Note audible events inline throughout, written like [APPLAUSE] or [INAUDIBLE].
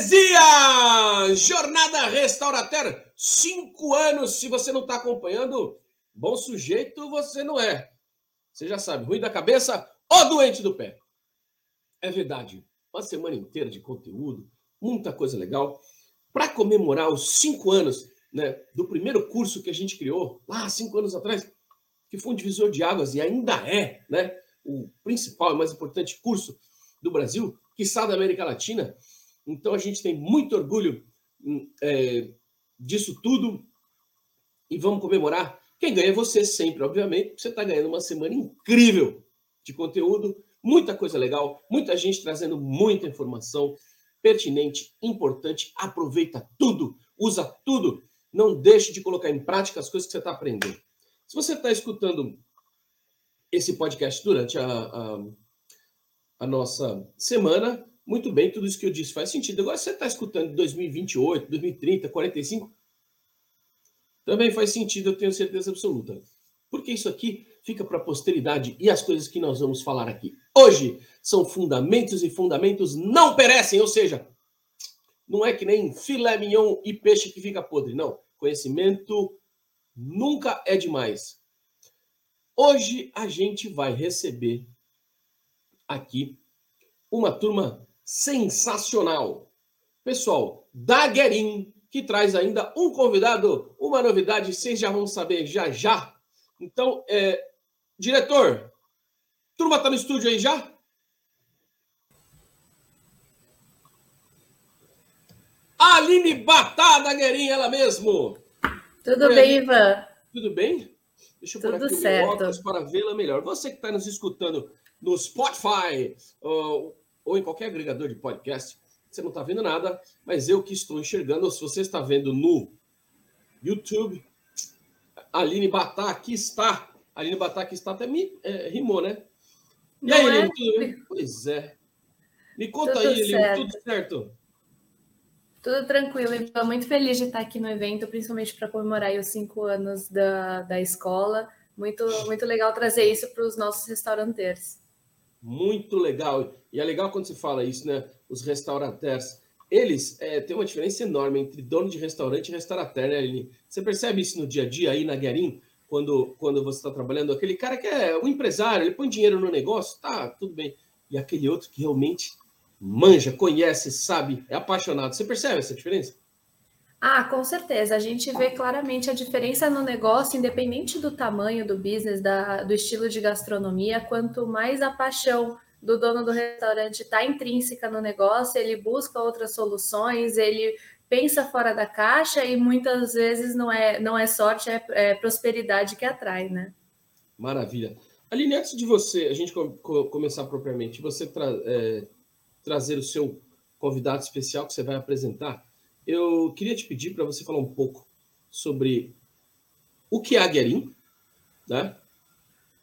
Heresia! Jornada Restaurateur, cinco anos. Se você não está acompanhando, bom sujeito você não é. Você já sabe, ruim da cabeça ou doente do pé. É verdade, uma semana inteira de conteúdo, muita coisa legal. Para comemorar os cinco anos né, do primeiro curso que a gente criou, lá cinco anos atrás, que foi um divisor de águas e ainda é né, o principal e mais importante curso do Brasil, que está da América Latina. Então a gente tem muito orgulho hum, é, disso tudo e vamos comemorar. Quem ganha é você sempre, obviamente. Você está ganhando uma semana incrível de conteúdo, muita coisa legal, muita gente trazendo muita informação pertinente, importante. Aproveita tudo, usa tudo. Não deixe de colocar em prática as coisas que você está aprendendo. Se você está escutando esse podcast durante a, a, a nossa semana, muito bem, tudo isso que eu disse faz sentido. Agora, você está escutando 2028, 2030, 45, também faz sentido, eu tenho certeza absoluta. Porque isso aqui fica para a posteridade e as coisas que nós vamos falar aqui hoje são fundamentos e fundamentos não perecem, ou seja, não é que nem filé mignon e peixe que fica podre, não. Conhecimento nunca é demais. Hoje a gente vai receber aqui uma turma sensacional. Pessoal, da Guerin, que traz ainda um convidado, uma novidade, vocês já vão saber já já. Então, é, diretor, turma tá no estúdio aí já? Aline Batá da Guerin, ela mesmo. Tudo bem, Ivan? Tudo bem? Deixa eu Tudo pôr aqui certo. para vê-la melhor. Você que está nos escutando no Spotify, ou ou em qualquer agregador de podcast, você não está vendo nada, mas eu que estou enxergando, ou se você está vendo no YouTube, Aline Batá aqui está. Aline Batá aqui está, até me é, rimou, né? E não aí, é? Aline, tudo bem? Pois é. Me conta tudo aí, Aline, tudo certo? Tudo tranquilo, estou muito feliz de estar aqui no evento, principalmente para comemorar os cinco anos da, da escola. Muito, muito legal trazer isso para os nossos restauranteiros. Muito legal. E é legal quando se fala isso, né? Os restaurateurs. Eles é, têm uma diferença enorme entre dono de restaurante e restaurateur, né, Aline? Você percebe isso no dia a dia aí na Guerin, quando, quando você está trabalhando? Aquele cara que é o empresário, ele põe dinheiro no negócio, tá, tudo bem. E aquele outro que realmente manja, conhece, sabe, é apaixonado. Você percebe essa diferença? Ah, com certeza. A gente vê claramente a diferença no negócio, independente do tamanho do business, da, do estilo de gastronomia. Quanto mais a paixão do dono do restaurante está intrínseca no negócio, ele busca outras soluções, ele pensa fora da caixa e muitas vezes não é, não é sorte, é, é prosperidade que atrai, né? Maravilha. Aline, antes de você, a gente começar propriamente, você tra é, trazer o seu convidado especial que você vai apresentar, eu queria te pedir para você falar um pouco sobre o que é a Guerin, né?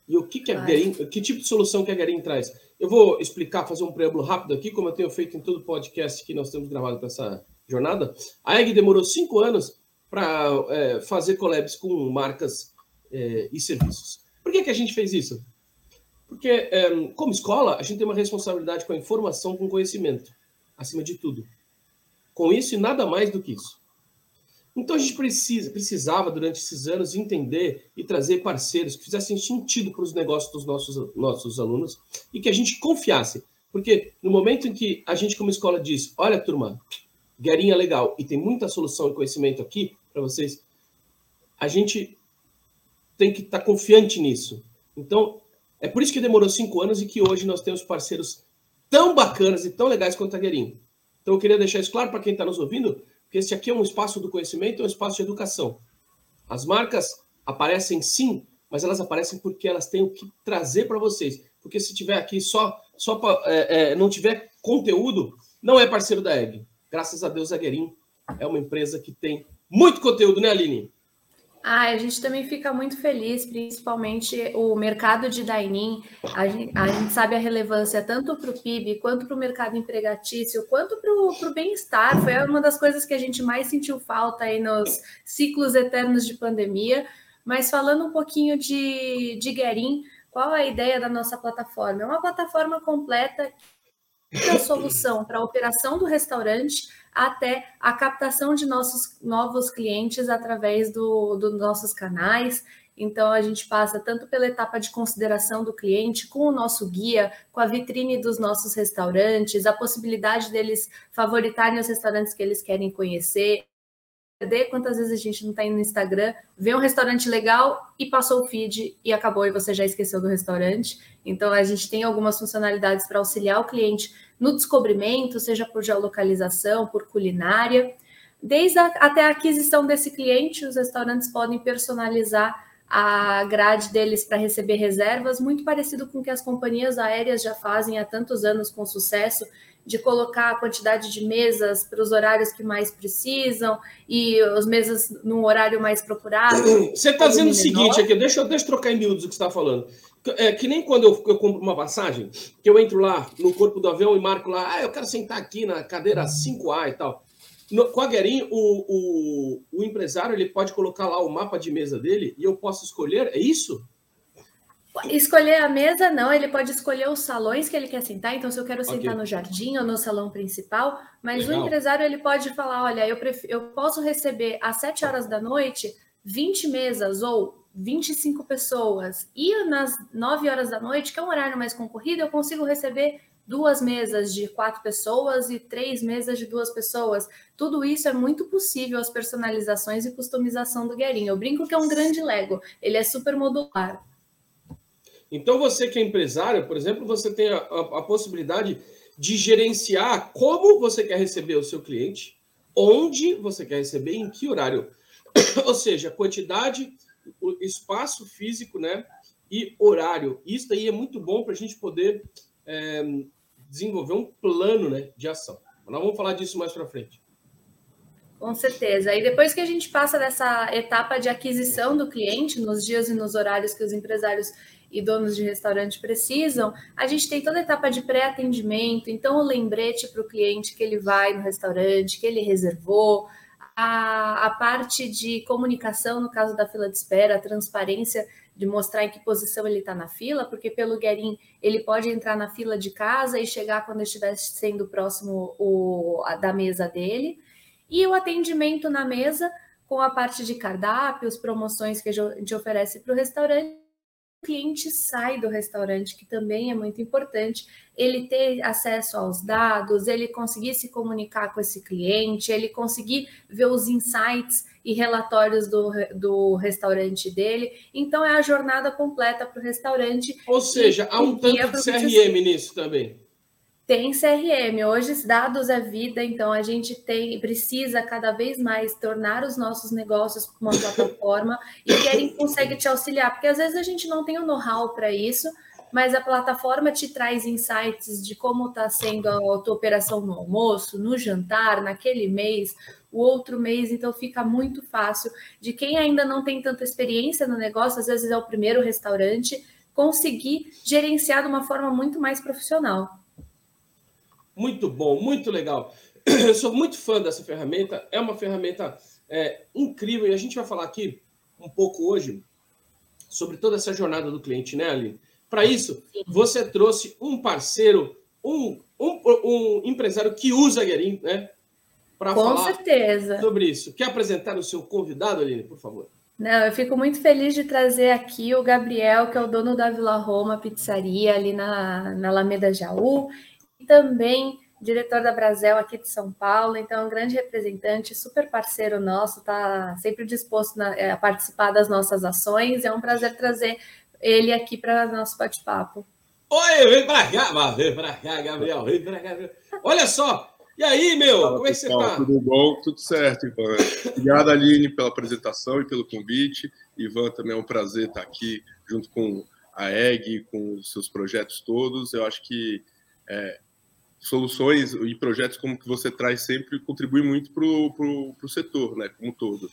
E o que, que a Guerin, que tipo de solução que a Guerin traz. Eu vou explicar, fazer um preâmbulo rápido aqui, como eu tenho feito em todo podcast que nós temos gravado para essa jornada. A EG demorou cinco anos para é, fazer collabs com marcas é, e serviços. Por que, que a gente fez isso? Porque, é, como escola, a gente tem uma responsabilidade com a informação, com o conhecimento, acima de tudo com isso e nada mais do que isso. Então a gente precisa, precisava, durante esses anos, entender e trazer parceiros que fizessem sentido para os negócios dos nossos, nossos alunos e que a gente confiasse. Porque no momento em que a gente, como escola, diz: olha, turma, guerrinha legal e tem muita solução e conhecimento aqui para vocês, a gente tem que estar tá confiante nisso. Então, é por isso que demorou cinco anos e que hoje nós temos parceiros tão bacanas e tão legais quanto a Guerinha. Então, eu queria deixar isso claro para quem está nos ouvindo, que esse aqui é um espaço do conhecimento, é um espaço de educação. As marcas aparecem sim, mas elas aparecem porque elas têm o que trazer para vocês. Porque se tiver aqui só, só pra, é, é, não tiver conteúdo, não é parceiro da EG. Graças a Deus, a Guerin é uma empresa que tem muito conteúdo, né, Aline? Ah, a gente também fica muito feliz, principalmente o mercado de dining. A gente, a gente sabe a relevância tanto para o PIB, quanto para o mercado empregatício, quanto para o bem-estar. Foi uma das coisas que a gente mais sentiu falta aí nos ciclos eternos de pandemia. Mas falando um pouquinho de, de Guerin, qual a ideia da nossa plataforma? É uma plataforma completa a solução para a operação do restaurante até a captação de nossos novos clientes através dos do nossos canais. Então, a gente passa tanto pela etapa de consideração do cliente, com o nosso guia, com a vitrine dos nossos restaurantes, a possibilidade deles favoritarem os restaurantes que eles querem conhecer, quantas vezes a gente não está indo no Instagram, vê um restaurante legal e passou o feed e acabou e você já esqueceu do restaurante. Então a gente tem algumas funcionalidades para auxiliar o cliente no descobrimento, seja por geolocalização, por culinária. Desde a, até a aquisição desse cliente, os restaurantes podem personalizar a grade deles para receber reservas, muito parecido com o que as companhias aéreas já fazem há tantos anos com sucesso, de colocar a quantidade de mesas para os horários que mais precisam e as mesas num horário mais procurado. [CLEARS THROAT] Você está dizendo o seguinte aqui, deixa, deixa eu trocar em miúdos o que você está falando. É que nem quando eu, eu, compro uma passagem, que eu entro lá no corpo do avião e marco lá, ah, eu quero sentar aqui na cadeira 5A e tal. No, com a Guerin, o, o, o empresário ele pode colocar lá o mapa de mesa dele e eu posso escolher, é isso? Escolher a mesa, não, ele pode escolher os salões que ele quer sentar. Então, se eu quero sentar okay. no jardim ou no salão principal, mas Legal. o empresário ele pode falar: olha, eu, prefiro, eu posso receber às 7 horas da noite 20 mesas ou 25 pessoas, e nas 9 horas da noite, que é um horário mais concorrido, eu consigo receber duas mesas de quatro pessoas e três mesas de duas pessoas. Tudo isso é muito possível as personalizações e customização do Guerin. Eu brinco que é um grande Lego, ele é super modular. Então, você que é empresário, por exemplo, você tem a, a, a possibilidade de gerenciar como você quer receber o seu cliente, onde você quer receber, em que horário. [COUGHS] Ou seja, quantidade, espaço físico, né? E horário. Isso aí é muito bom para a gente poder é, desenvolver um plano né, de ação. Nós vamos falar disso mais para frente. Com certeza. E depois que a gente passa dessa etapa de aquisição do cliente, nos dias e nos horários que os empresários e donos de restaurante precisam, a gente tem toda a etapa de pré-atendimento, então o lembrete para o cliente que ele vai no restaurante, que ele reservou, a, a parte de comunicação, no caso da fila de espera, a transparência de mostrar em que posição ele está na fila, porque pelo Guerin ele pode entrar na fila de casa e chegar quando estiver sendo próximo o, a, da mesa dele. E o atendimento na mesa, com a parte de cardápios, promoções que a gente oferece para o restaurante cliente sai do restaurante, que também é muito importante, ele ter acesso aos dados, ele conseguir se comunicar com esse cliente, ele conseguir ver os insights e relatórios do, do restaurante dele. Então, é a jornada completa para o restaurante. Ou seja, há um tanto de CRM nisso também. Tem CRM, hoje dados é vida, então a gente tem precisa cada vez mais tornar os nossos negócios uma plataforma e quem consegue te auxiliar, porque às vezes a gente não tem o know-how para isso, mas a plataforma te traz insights de como está sendo a tua operação no almoço, no jantar, naquele mês, o outro mês, então fica muito fácil de quem ainda não tem tanta experiência no negócio, às vezes é o primeiro restaurante, conseguir gerenciar de uma forma muito mais profissional. Muito bom, muito legal. [CLEARS THROAT] Eu sou muito fã dessa ferramenta. É uma ferramenta é, incrível e a gente vai falar aqui um pouco hoje sobre toda essa jornada do cliente, né, Aline? Para isso, você trouxe um parceiro, um, um, um empresário que usa a Guerin, né? Para falar certeza. sobre isso. Quer apresentar o seu convidado, Aline, por favor? Não, eu fico muito feliz de trazer aqui o Gabriel, que é o dono da Vila Roma Pizzaria, ali na, na Alameda Jaú também diretor da Brasel aqui de São Paulo, então é um grande representante, super parceiro nosso, está sempre disposto na, é, a participar das nossas ações. É um prazer trazer ele aqui para nosso bate-papo. Oi, vem para cá, vem para cá, Gabriel, vem para cá. Olha só, e aí, meu, Fala, como é que você está? Tudo bom? Tudo certo, Ivan. Obrigado, Aline, pela apresentação e pelo convite. Ivan, também é um prazer estar aqui junto com a EG, com os seus projetos todos. Eu acho que é, soluções e projetos como que você traz sempre contribuem muito para o setor, né, como um todo.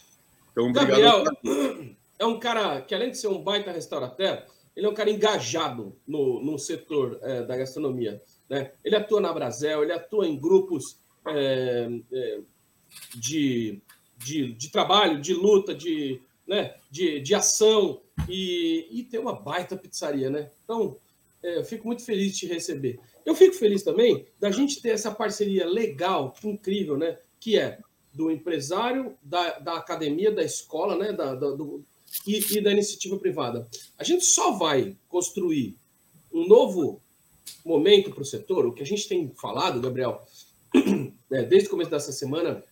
Então. Gabriel [CLEARS THROAT] é um cara que, além de ser um baita restaurateur, ele é um cara engajado no, no setor é, da gastronomia. Né? Ele atua na Brasel, ele atua em grupos é, é, de, de, de, trabalho, de luta, de, né, de, de ação e, e tem uma baita pizzaria. Né? Então, é, eu fico muito feliz de te receber. Eu fico feliz também da gente ter essa parceria legal, incrível, né? Que é do empresário, da, da academia, da escola, né? Da, da do, e, e da iniciativa privada. A gente só vai construir um novo momento para o setor, o que a gente tem falado, Gabriel, [CLEARS THROAT] né, desde o começo dessa semana,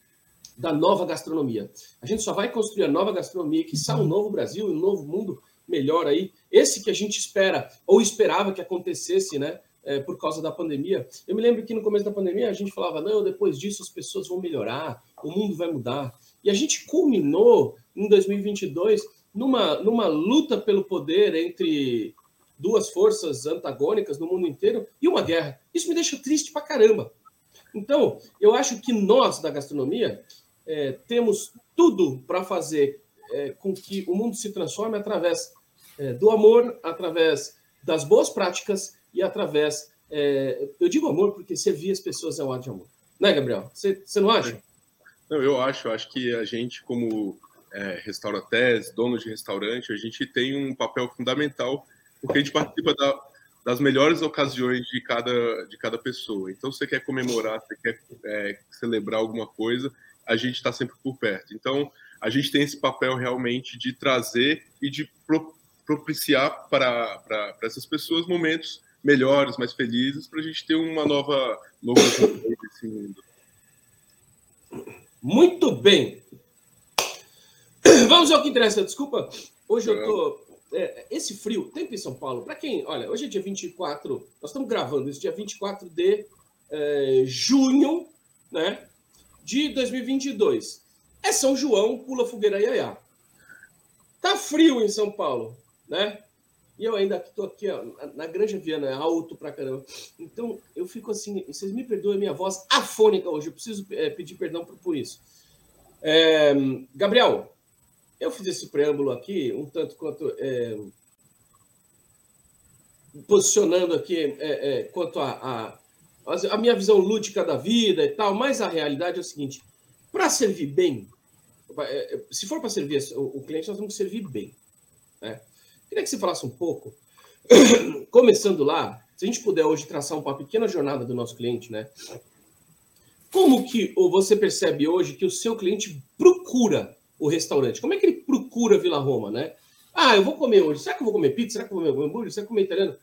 da nova gastronomia. A gente só vai construir a nova gastronomia, que sai um novo Brasil, um novo mundo melhor aí. Esse que a gente espera, ou esperava que acontecesse, né? É, por causa da pandemia. Eu me lembro que no começo da pandemia a gente falava, não, depois disso as pessoas vão melhorar, o mundo vai mudar. E a gente culminou em 2022 numa, numa luta pelo poder entre duas forças antagônicas no mundo inteiro e uma guerra. Isso me deixa triste pra caramba. Então, eu acho que nós, da gastronomia, é, temos tudo para fazer é, com que o mundo se transforme através é, do amor, através das boas práticas e através. É, eu digo amor porque servir as pessoas é um ato de amor. Né, Gabriel? Você não acha? Não, eu acho. Acho que a gente, como é, restauratés, donos de restaurante, a gente tem um papel fundamental porque a gente participa da, das melhores ocasiões de cada, de cada pessoa. Então, você quer comemorar, você quer é, celebrar alguma coisa, a gente está sempre por perto. Então, a gente tem esse papel realmente de trazer e de pro, propiciar para essas pessoas momentos melhores, mais felizes, para a gente ter uma nova, nova mundo. Muito bem. Vamos ao que interessa. Desculpa, hoje eu tô é, esse frio, tempo em São Paulo, para quem, olha, hoje é dia 24, nós estamos gravando isso dia 24 de é, junho, né, de 2022. É São João, pula fogueira iaiá. Tá frio em São Paulo, né? E eu ainda estou aqui ó, na Granja Viana, é alto pra caramba. Então eu fico assim, vocês me perdoem a minha voz afônica hoje, eu preciso é, pedir perdão por, por isso. É, Gabriel, eu fiz esse preâmbulo aqui, um tanto quanto. É, posicionando aqui é, é, quanto a, a, a, minha visão lúdica da vida e tal, mas a realidade é o seguinte: para servir bem, é, se for para servir o, cliente, nós temos que servir bem. Né? Queria que você falasse um pouco, [CLEARS THROAT] começando lá, se a gente puder hoje traçar uma pequena jornada do nosso cliente, né? Como que você percebe hoje que o seu cliente procura o restaurante? Como é que ele procura Vila Roma, né? Ah, eu vou comer hoje. Será que eu vou comer pizza? Será que eu vou comer hambúrguer? Será que eu vou comer italiano?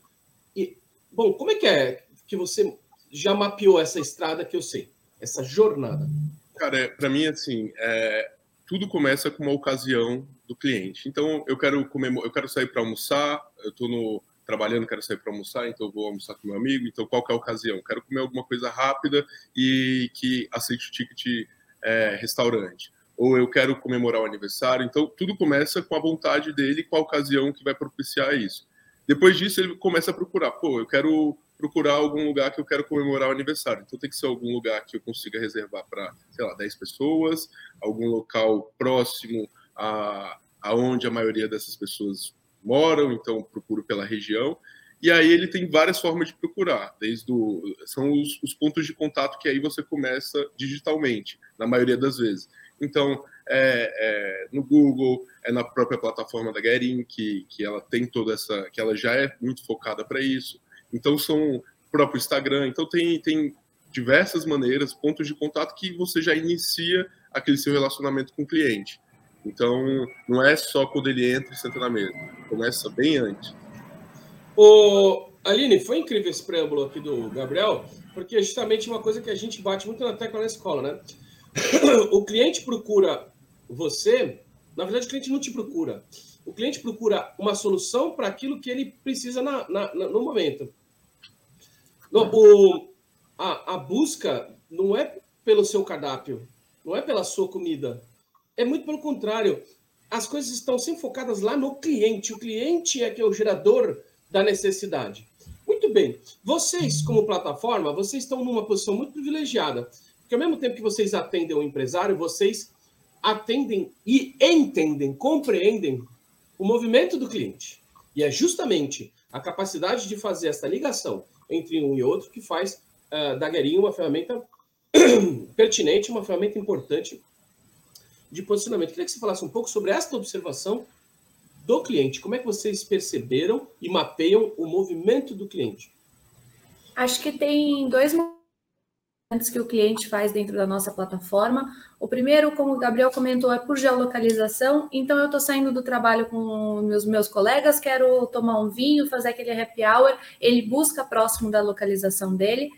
E, bom, como é que é que você já mapeou essa estrada que eu sei? Essa jornada? Cara, é, para mim, assim, é, tudo começa com uma ocasião do cliente. Então, eu quero comer, eu quero sair para almoçar, eu estou no trabalhando, quero sair para almoçar, então vou almoçar com meu amigo. Então, qual é a ocasião? Quero comer alguma coisa rápida e que aceite o ticket é, restaurante ou eu quero comemorar o aniversário. Então, tudo começa com a vontade dele, com a ocasião que vai propiciar isso. Depois disso, ele começa a procurar. Pô, eu quero procurar algum lugar que eu quero comemorar o aniversário. Então, tem que ser algum lugar que eu consiga reservar para, sei lá, 10 pessoas, algum local próximo a aonde a maioria dessas pessoas moram, então procuro pela região. E aí ele tem várias formas de procurar, desde o, são os, os pontos de contato que aí você começa digitalmente, na maioria das vezes. Então, é, é, no Google, é na própria plataforma da Guerin, que, que ela tem toda essa, que ela já é muito focada para isso. Então, são próprio Instagram. Então, tem, tem diversas maneiras, pontos de contato que você já inicia aquele seu relacionamento com o cliente. Então, não é só quando ele entra e senta na mesa. Começa bem antes. O Aline, foi incrível esse preâmbulo aqui do Gabriel, porque é justamente uma coisa que a gente bate muito na tecla na escola, né? [COUGHS] o cliente procura você, na verdade, o cliente não te procura. O cliente procura uma solução para aquilo que ele precisa na, na, no momento. No, o, a, a busca não é pelo seu cardápio, não é pela sua comida. É muito pelo contrário. As coisas estão sempre focadas lá no cliente. O cliente é que é o gerador da necessidade. Muito bem. Vocês, como plataforma, vocês estão numa posição muito privilegiada. Porque ao mesmo tempo que vocês atendem o empresário, vocês atendem e entendem, compreendem o movimento do cliente. E é justamente a capacidade de fazer essa ligação entre um e outro que faz uh, da Guerinho uma ferramenta [CLEARS THROAT] pertinente, uma ferramenta importante de posicionamento. Queria que você falasse um pouco sobre esta observação do cliente. Como é que vocês perceberam e mapeiam o movimento do cliente? Acho que tem dois movimentos que o cliente faz dentro da nossa plataforma. O primeiro, como o Gabriel comentou, é por geolocalização. Então, eu estou saindo do trabalho com meus, meus colegas, quero tomar um vinho, fazer aquele happy hour. Ele busca próximo da localização dele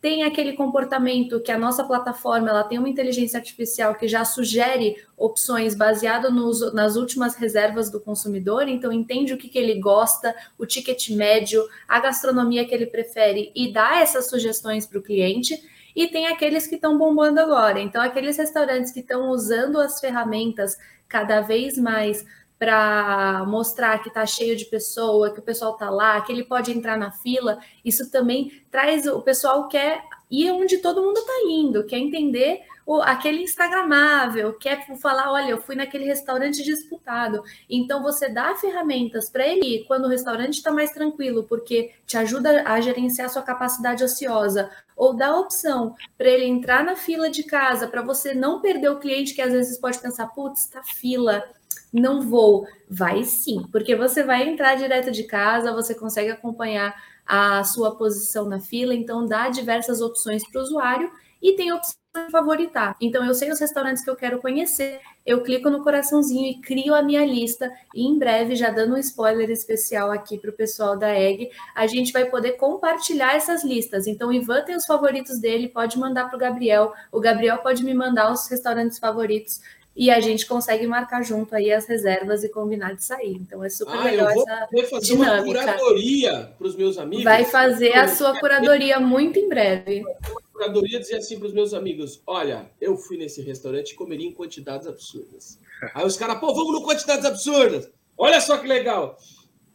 tem aquele comportamento que a nossa plataforma ela tem uma inteligência artificial que já sugere opções baseado nos, nas últimas reservas do consumidor, então entende o que, que ele gosta, o ticket médio, a gastronomia que ele prefere e dá essas sugestões para o cliente. E tem aqueles que estão bombando agora. Então, aqueles restaurantes que estão usando as ferramentas cada vez mais para mostrar que está cheio de pessoa, que o pessoal está lá, que ele pode entrar na fila, isso também traz o pessoal quer ir onde todo mundo está indo, quer entender o, aquele Instagramável, quer falar, olha, eu fui naquele restaurante disputado. Então você dá ferramentas para ele ir quando o restaurante está mais tranquilo, porque te ajuda a gerenciar sua capacidade ociosa, ou dá a opção para ele entrar na fila de casa, para você não perder o cliente que às vezes pode pensar, putz, está fila não vou. Vai sim, porque você vai entrar direto de casa, você consegue acompanhar a sua posição na fila, então dá diversas opções para o usuário e tem opção de favoritar. Então eu sei os restaurantes que eu quero conhecer, eu clico no coraçãozinho e crio a minha lista e em breve, já dando um spoiler especial aqui para o pessoal da Egg, a gente vai poder compartilhar essas listas. Então o Ivan tem os favoritos dele, pode mandar para o Gabriel, o Gabriel pode me mandar os restaurantes favoritos e a gente consegue marcar junto aí as reservas e combinar de sair. Então é super ah, legal eu vou, essa vou fazer dinâmica. uma curadoria para os meus amigos. Vai fazer a sua curadoria muito em breve. Uma curadoria dizer assim para os meus amigos: olha, eu fui nesse restaurante e comeria em quantidades absurdas. [LAUGHS] Aí os caras, pô, vamos no quantidades absurdas. Olha só que legal.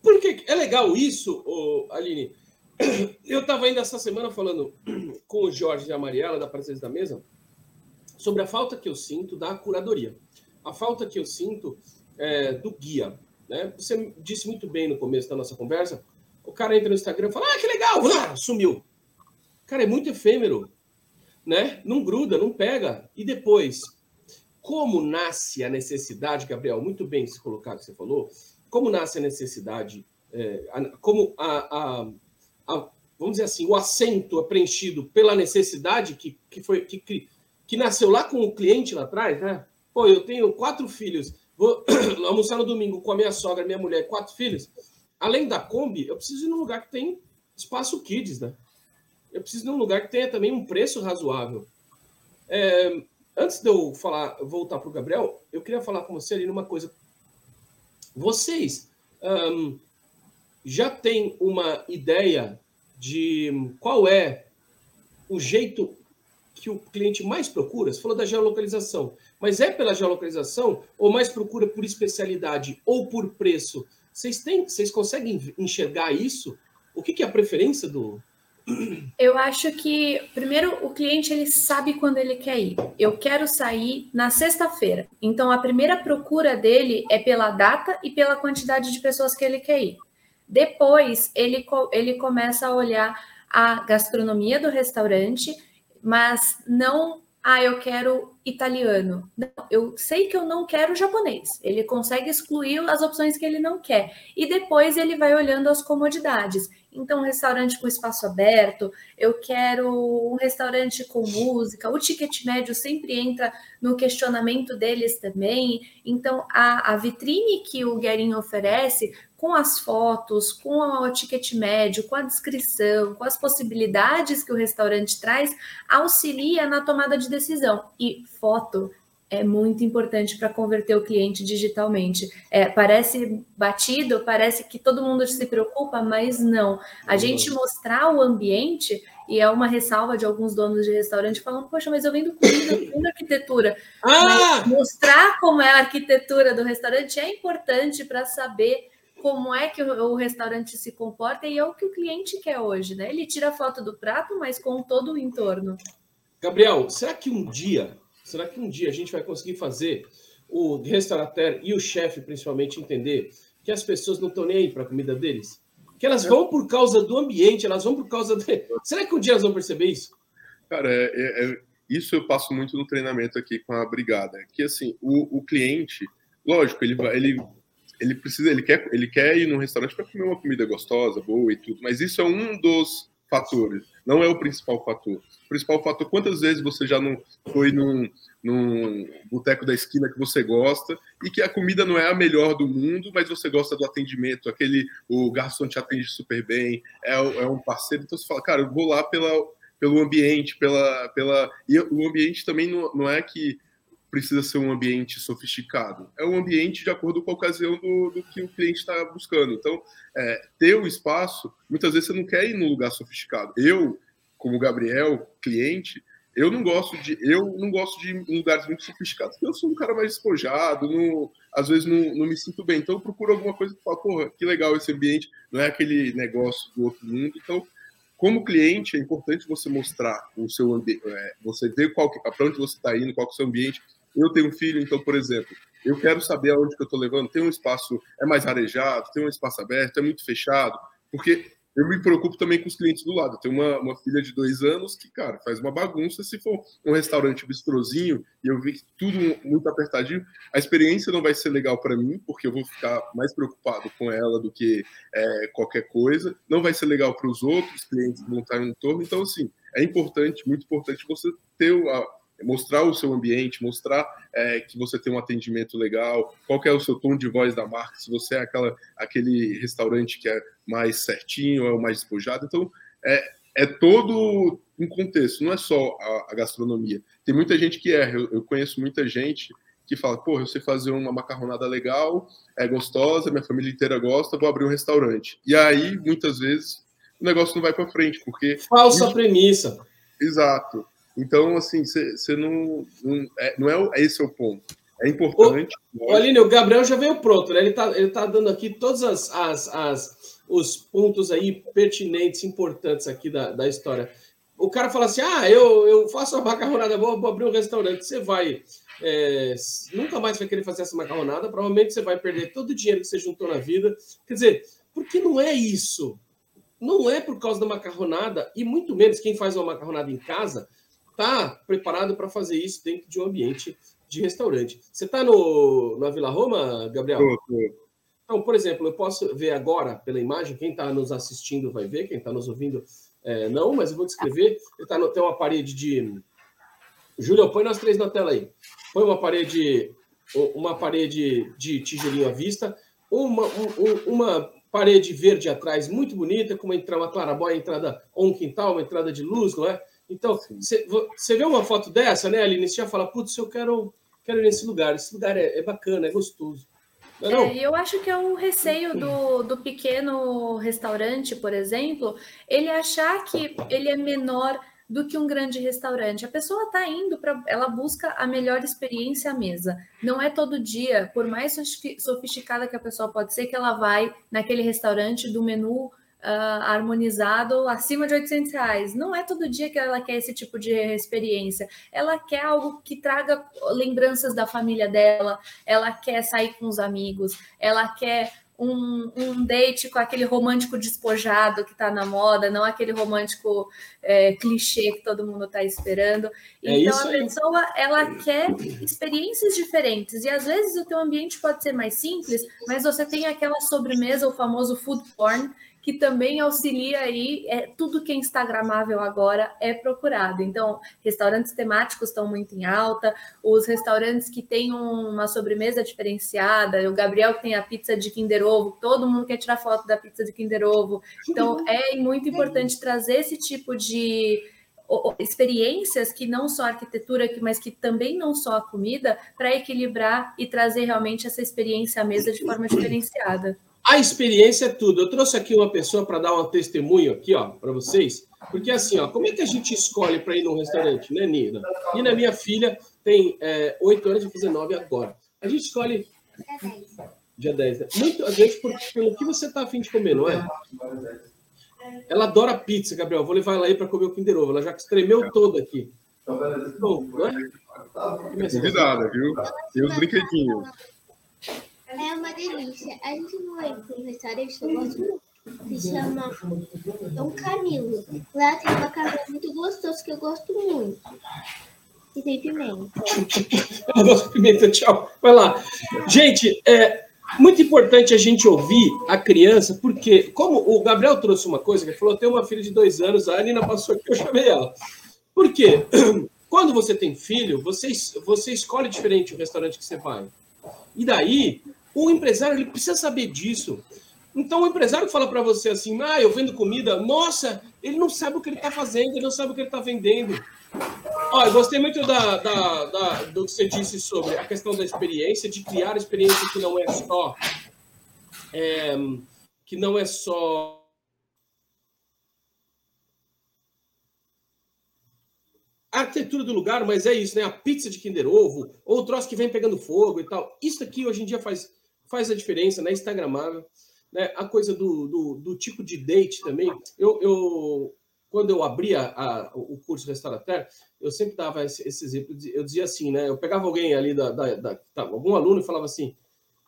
Por que é legal isso, Aline? [CLEARS THROAT] Eu estava ainda essa semana falando [CLEARS THROAT] com o Jorge e a Mariela, da Presença da Mesa, sobre a falta que eu sinto da curadoria, a falta que eu sinto é, do guia. Né? Você disse muito bem no começo da nossa conversa, o cara entra no Instagram e fala, ah, que legal, sumiu. Cara, é muito efêmero, né? Não gruda, não pega. E depois, como nasce a necessidade, Gabriel, muito bem se colocar que você falou, como nasce a necessidade, é, a, como a, a, a, vamos dizer assim, o assento é preenchido pela necessidade que, que foi que, que nasceu lá com o cliente lá atrás, né? Pô, eu tenho quatro filhos, vou [CLEARS THROAT] almoçar no domingo com a minha sogra, minha mulher, quatro filhos. Além da Kombi, eu preciso ir num lugar que tem espaço kids, né? Eu preciso ir num lugar que tenha também um preço razoável. É, antes de eu falar, voltar para o Gabriel, eu queria falar com você ali numa coisa. Vocês um, já têm uma ideia de qual é o jeito que o cliente mais procura? Você falou da geolocalização, mas é pela geolocalização ou mais procura por especialidade ou por preço? Vocês têm, vocês conseguem enxergar isso? O que, que é a preferência do, eu acho que primeiro o cliente ele sabe quando ele quer ir. Eu quero sair na sexta-feira. Então a primeira procura dele é pela data e pela quantidade de pessoas que ele quer ir. Depois ele, ele começa a olhar a gastronomia do restaurante mas não, ah, eu quero italiano. Não, eu sei que eu não quero japonês. Ele consegue excluir as opções que ele não quer. E depois ele vai olhando as comodidades. Então, um restaurante com espaço aberto, eu quero um restaurante com música, o ticket médio sempre entra no questionamento deles também. Então, a, a vitrine que o Guerin oferece com as fotos, com o ticket médio, com a descrição, com as possibilidades que o restaurante traz, auxilia na tomada de decisão. E foto é muito importante para converter o cliente digitalmente. É, parece batido, parece que todo mundo se preocupa, mas não. A gente mostrar o ambiente, e é uma ressalva de alguns donos de restaurante falando, poxa, mas eu vendo comida, eu vendo arquitetura. Ah! mostrar como é a arquitetura do restaurante é importante para saber como é que o, restaurante se comporta e é o que o cliente quer hoje, né? Ele tira a foto do prato, mas com todo o entorno. Gabriel, será que um dia, será que um dia a gente vai conseguir fazer o restaurateur e o chefe principalmente entender que as pessoas não estão nem aí para a comida deles? Que elas vão por causa do ambiente, elas vão por causa de... [LAUGHS] Será que um dia elas vão perceber isso? Cara, é, é, é, isso eu passo muito no treinamento aqui com a brigada, que assim, o, o cliente, lógico, ele, ele ele precisa, ele quer, ele quer ir num restaurante para comer uma comida gostosa, boa e tudo, mas isso é um dos fatores, não é o principal fator. O principal fator, quantas vezes você já não foi num, num boteco da esquina que você gosta e que a comida não é a melhor do mundo, mas você gosta do atendimento, aquele, o garçom te atende super bem, é, é um parceiro, então você fala, cara, eu vou lá pela, pelo ambiente, pela, pela... E o ambiente também não, não é que precisa ser um ambiente sofisticado. É um ambiente de acordo com a ocasião do, do que o cliente está buscando. Então, é, ter o espaço, muitas vezes você não quer ir num lugar sofisticado. Eu, como Gabriel, cliente, eu não gosto de eu não gosto de lugares muito sofisticados, porque eu sou um cara mais despojado, não, às vezes não, não me sinto bem. Então eu procuro alguma coisa que fala, porra, que legal esse ambiente, não é aquele negócio do outro mundo. Então, como cliente, é importante você mostrar o seu ambiente, é, você ver para onde você está indo, qual é o seu ambiente, eu tenho um filho, então, por exemplo, eu quero saber aonde que eu estou levando. Tem um espaço, é mais arejado, tem um espaço aberto, é muito fechado, porque eu me preocupo também com os clientes do lado. Eu tenho uma, uma filha de dois anos que, cara, faz uma bagunça. Se for um restaurante bistrozinho e eu vi tudo muito apertadinho, a experiência não vai ser legal para mim, porque eu vou ficar mais preocupado com ela do que é, qualquer coisa. Não vai ser legal para os outros clientes que vão estar no entorno. Então, assim, é importante, muito importante você ter a, mostrar o seu ambiente, mostrar é, que você tem um atendimento legal, qual é o seu tom de voz da marca, se você é aquela, aquele restaurante que é mais certinho, é o mais despojado. Então, é, é todo um contexto, não é só a, a gastronomia. Tem muita gente que erra, eu, eu, conheço muita gente que fala, pô, eu sei fazer uma macarronada legal, é gostosa, minha família inteira gosta, vou abrir um restaurante. E aí, muitas vezes, o negócio não vai para frente, porque... Falsa isso... premissa. Exato. Então, assim, você não. Não é, não é, esse é o ponto. É importante. O, Aline, o Gabriel já veio pronto, né? Ele está ele tá dando aqui todos as, as, as, os pontos aí pertinentes, importantes aqui da, da história. O cara fala assim: ah, eu, eu faço uma macarronada vou abrir um restaurante. Você vai. É, nunca mais vai querer fazer essa macarronada, provavelmente você vai perder todo o dinheiro que você juntou na vida. Quer dizer, porque não é isso. Não é por causa da macarronada, e muito menos quem faz uma macarronada em casa está preparado para fazer isso dentro de um ambiente de restaurante. Você está na Vila Roma, Gabriel? Tô. Então, por exemplo, eu posso ver agora pela imagem, quem está nos assistindo vai ver, quem está nos ouvindo é, não, mas eu vou descrever. Ele tá no, tem uma parede de. Júlio, põe nós três na tela aí. Põe uma parede, uma parede de tijolinho à vista, uma, um, uma parede verde atrás, muito bonita, com uma entrada, uma clarabóia, entrada ou um quintal, uma entrada de luz, não é? Então, você vê uma foto dessa, né, Aline? Você já fala, putz, eu quero, quero ir nesse lugar. Esse lugar é, é bacana, é gostoso. Não, é, não? É, eu acho que é um receio do, do pequeno restaurante, por exemplo, ele achar que ele é menor do que um grande restaurante. A pessoa está indo para, ela busca a melhor experiência à mesa. Não é todo dia, por mais sofisticada que a pessoa pode ser, que ela vai naquele restaurante do menu uh, harmonizado acima de 800 reais. Não é todo dia que ela quer esse tipo de experiência. Ela quer algo que traga lembranças da família dela, ela quer sair com os amigos, ela quer um, um, date com aquele romântico despojado que está na moda, não aquele romântico é, clichê que todo mundo está esperando. É então a pessoa ela quer experiências diferentes e às vezes o teu ambiente pode ser mais simples, mas você tem aquela sobremesa, o famoso food porn, que também auxilia aí, é, tudo que é instagramável agora é procurado. Então, restaurantes temáticos estão muito em alta, os restaurantes que têm uma sobremesa diferenciada, o Gabriel que tem a pizza de Kinder Ovo, todo mundo quer tirar foto da pizza de Kinder Ovo. Então, é muito importante trazer esse tipo de experiências que não só a arquitetura, mas que também não só a comida, para equilibrar e trazer realmente essa experiência à mesa de forma diferenciada. A experiência é tudo. Eu trouxe aqui uma pessoa para dar um testemunho aqui, ó, para vocês. Porque assim, ó, como é que a gente escolhe para ir num restaurante, né, Nina? Nina, minha filha, tem é, oito é, anos, vai fazer nove agora. A gente escolhe. Dia 10. Né? Muito, a gente, por, pelo que você está afim de comer, não é? Ela adora pizza, Gabriel. Vou levar ela aí para comer o Kinder Ovo. Ela já tremeu toda aqui. Bom, não é? Convidada, viu? Tem os brinquedinhos. É uma delícia. A gente vai para um restaurante que eu gosto muito, se chama Dom Camilo. Lá tem um macarrão muito gostoso que eu gosto muito. E tem pimenta. [LAUGHS] Eu gosto de pimenta, tchau. Vai lá. Gente, é, muito importante a gente ouvir a criança, porque, como o Gabriel trouxe uma coisa, ele falou: tem uma filha de dois anos, a Anina passou aqui, eu chamei ela. Por quê? [CLEARS THROAT] Quando você tem filho, você, você escolhe diferente o restaurante que você vai. E daí, o empresário ele precisa saber disso. Então, o empresário fala para você assim: ah, eu vendo comida, nossa, ele não sabe o que ele está fazendo, ele não sabe o que ele está vendendo. Olha, eu gostei muito da, da, da, do que você disse sobre a questão da experiência, de criar experiência que não é só. É, que não é só a arquitetura do lugar, mas é isso, né? A pizza de Kinder Ovo, ou o troço que vem pegando fogo e tal. Isso aqui hoje em dia faz, faz a diferença, né? Instagramável. Né? A coisa do, do, do tipo de date também. Eu, eu quando eu abria a, o curso Restaurateur, eu sempre dava esse, esse, exemplo. Eu dizia assim, né? Eu pegava alguém ali, da, da, da tá, algum aluno, e falava assim: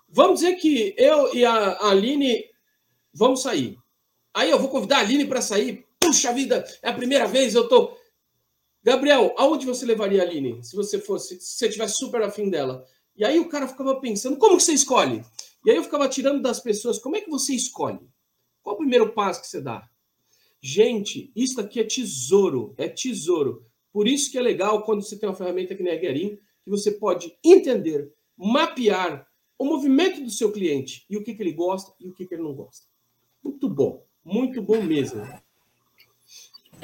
vamos dizer que eu e a, Aline vamos sair. Aí eu vou convidar a Aline para sair. Puxa vida, é a primeira vez, eu tô Gabriel, aonde você levaria a Aline se você fosse, se você tivesse super afim dela? E aí o cara ficava pensando, como que você escolhe? E aí eu ficava tirando das pessoas, como é que você escolhe? Qual o primeiro passo que você dá? Gente, isso aqui é tesouro, é tesouro. Por isso que é legal quando você tem uma ferramenta que nem a Guerin, que você pode entender, mapear o movimento do seu cliente e o que, que ele gosta e o que, que ele não gosta. Muito bom, muito bom mesmo.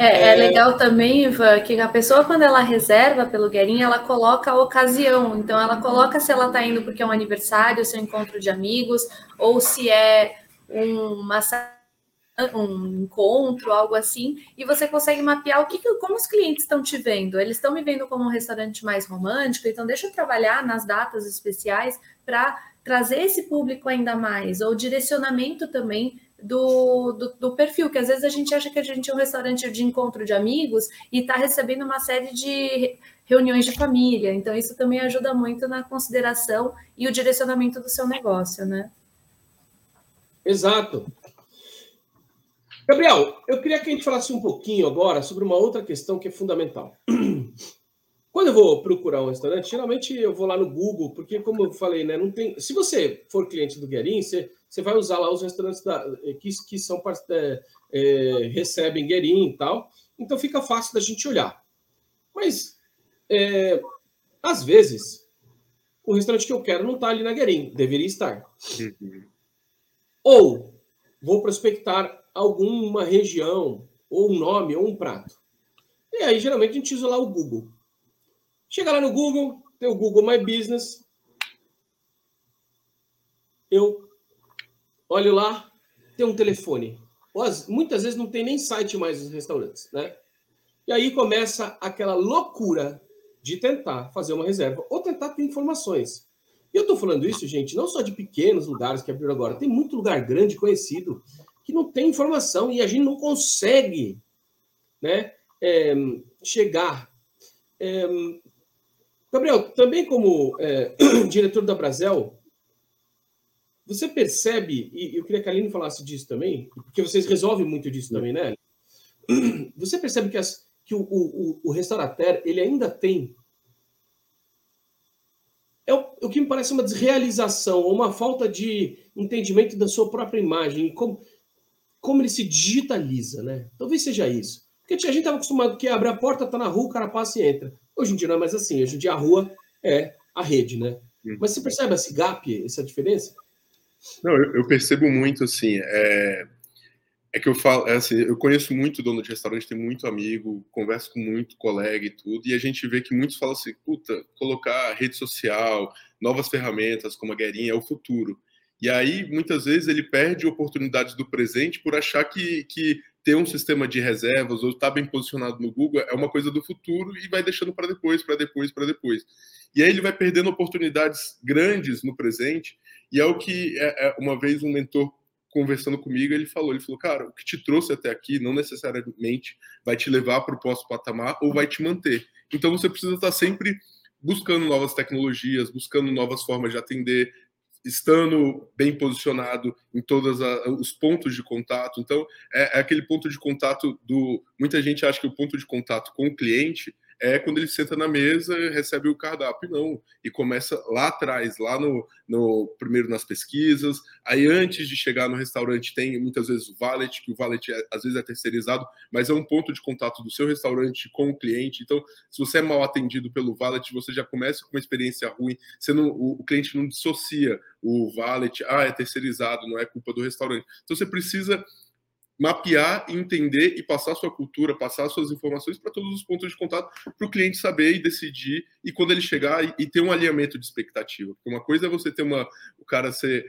É, é, é, legal também, Ivan, que a pessoa, quando ela reserva pelo Guerin, ela coloca a ocasião. Então, ela coloca se ela está indo porque é um aniversário, seu encontro de amigos, ou se é uma um encontro, algo assim, e você consegue mapear o que, como os clientes estão te vendo. Eles estão me vendo como um restaurante mais romântico, então deixa eu trabalhar nas datas especiais para trazer esse público ainda mais, ou direcionamento também do, do, do, perfil, que às vezes a gente acha que a gente é um restaurante de encontro de amigos e está recebendo uma série de reuniões de família. Então, isso também ajuda muito na consideração e o direcionamento do seu negócio, né? Exato. Gabriel, eu queria que a gente falasse um pouquinho agora sobre uma outra questão que é fundamental. Quando eu vou procurar um restaurante, geralmente eu vou lá no Google, porque como eu falei, né, não tem. Se você for cliente do Guerin, você você vai usar lá os restaurantes da, que, que são é, é, recebem guerin e tal. Então fica fácil da gente olhar. Mas é, às vezes o restaurante que eu quero não está ali na guerin, deveria estar. Uhum. Ou vou prospectar alguma região, ou um nome, ou um prato. E aí, geralmente, a gente usa lá o Google. Chega lá no Google, tem o Google My Business. Eu olho lá, tem um telefone. Muitas vezes não tem nem site mais nos restaurantes, né? E aí começa aquela loucura de tentar fazer uma reserva ou tentar ter informações. E eu estou falando isso, gente, não só de pequenos lugares que abriram agora, tem muito lugar grande, conhecido, que não tem informação e a gente não consegue né, é, chegar. É, Gabriel, também como é, [CLEARS THROAT] diretor da Brasel, você percebe, e eu queria que a Aline falasse disso também, porque vocês resolvem muito disso também, né? [CLEARS THROAT] Você percebe que, as, que o, o, o restaurateur, ele ainda tem é o, o, que me parece uma desrealização, ou uma falta de entendimento da sua própria imagem, como, como ele se digitaliza, né? Talvez seja isso. Porque a gente estava acostumado que abre a porta, tá na rua, o cara passa e entra. Hoje em dia não é mais assim. Hoje em dia a rua é a rede, né? Hum. Mas você percebe esse gap, essa diferença? Não, eu, eu percebo muito, assim, é, é que eu falo, é assim, eu conheço muito dono de restaurante, tenho muito amigo, converso com muito colega e tudo, e a gente vê que muitos falam assim, puta, colocar rede social, novas ferramentas como a Guerinha é o futuro. E aí, muitas vezes, ele perde oportunidades do presente por achar que, que ter um sistema de reservas ou estar tá bem posicionado no Google é uma coisa do futuro e vai deixando para depois, para depois, para depois. E aí ele vai perdendo oportunidades grandes no presente e é o que é, é, uma vez um mentor conversando comigo, ele falou, ele falou, cara, o que te trouxe até aqui não necessariamente vai te levar para o próximo patamar ou vai te manter. Então você precisa estar sempre buscando novas tecnologias, buscando novas formas de atender, estando bem posicionado em todos os pontos de contato. Então, é, é, aquele ponto de contato do. Muita gente acha que o ponto de contato com o cliente é quando ele senta na mesa, recebe o cardápio, não. E começa lá atrás, lá no, no primeiro nas pesquisas. Aí antes de chegar no restaurante tem muitas vezes o valet, que o valet é, às vezes é terceirizado, mas é um ponto de contato do seu restaurante com o cliente. Então, se você é mal atendido pelo valet, você já começa com uma experiência ruim. Não, o, o cliente não dissocia o valet, ah, é terceirizado, não é culpa do restaurante. Então você precisa mapear, entender e passar sua cultura, passar suas informações para todos os pontos de contato para o cliente saber e decidir e quando ele chegar e, e, ter um alinhamento de expectativa. Porque uma coisa é você ter uma o cara ser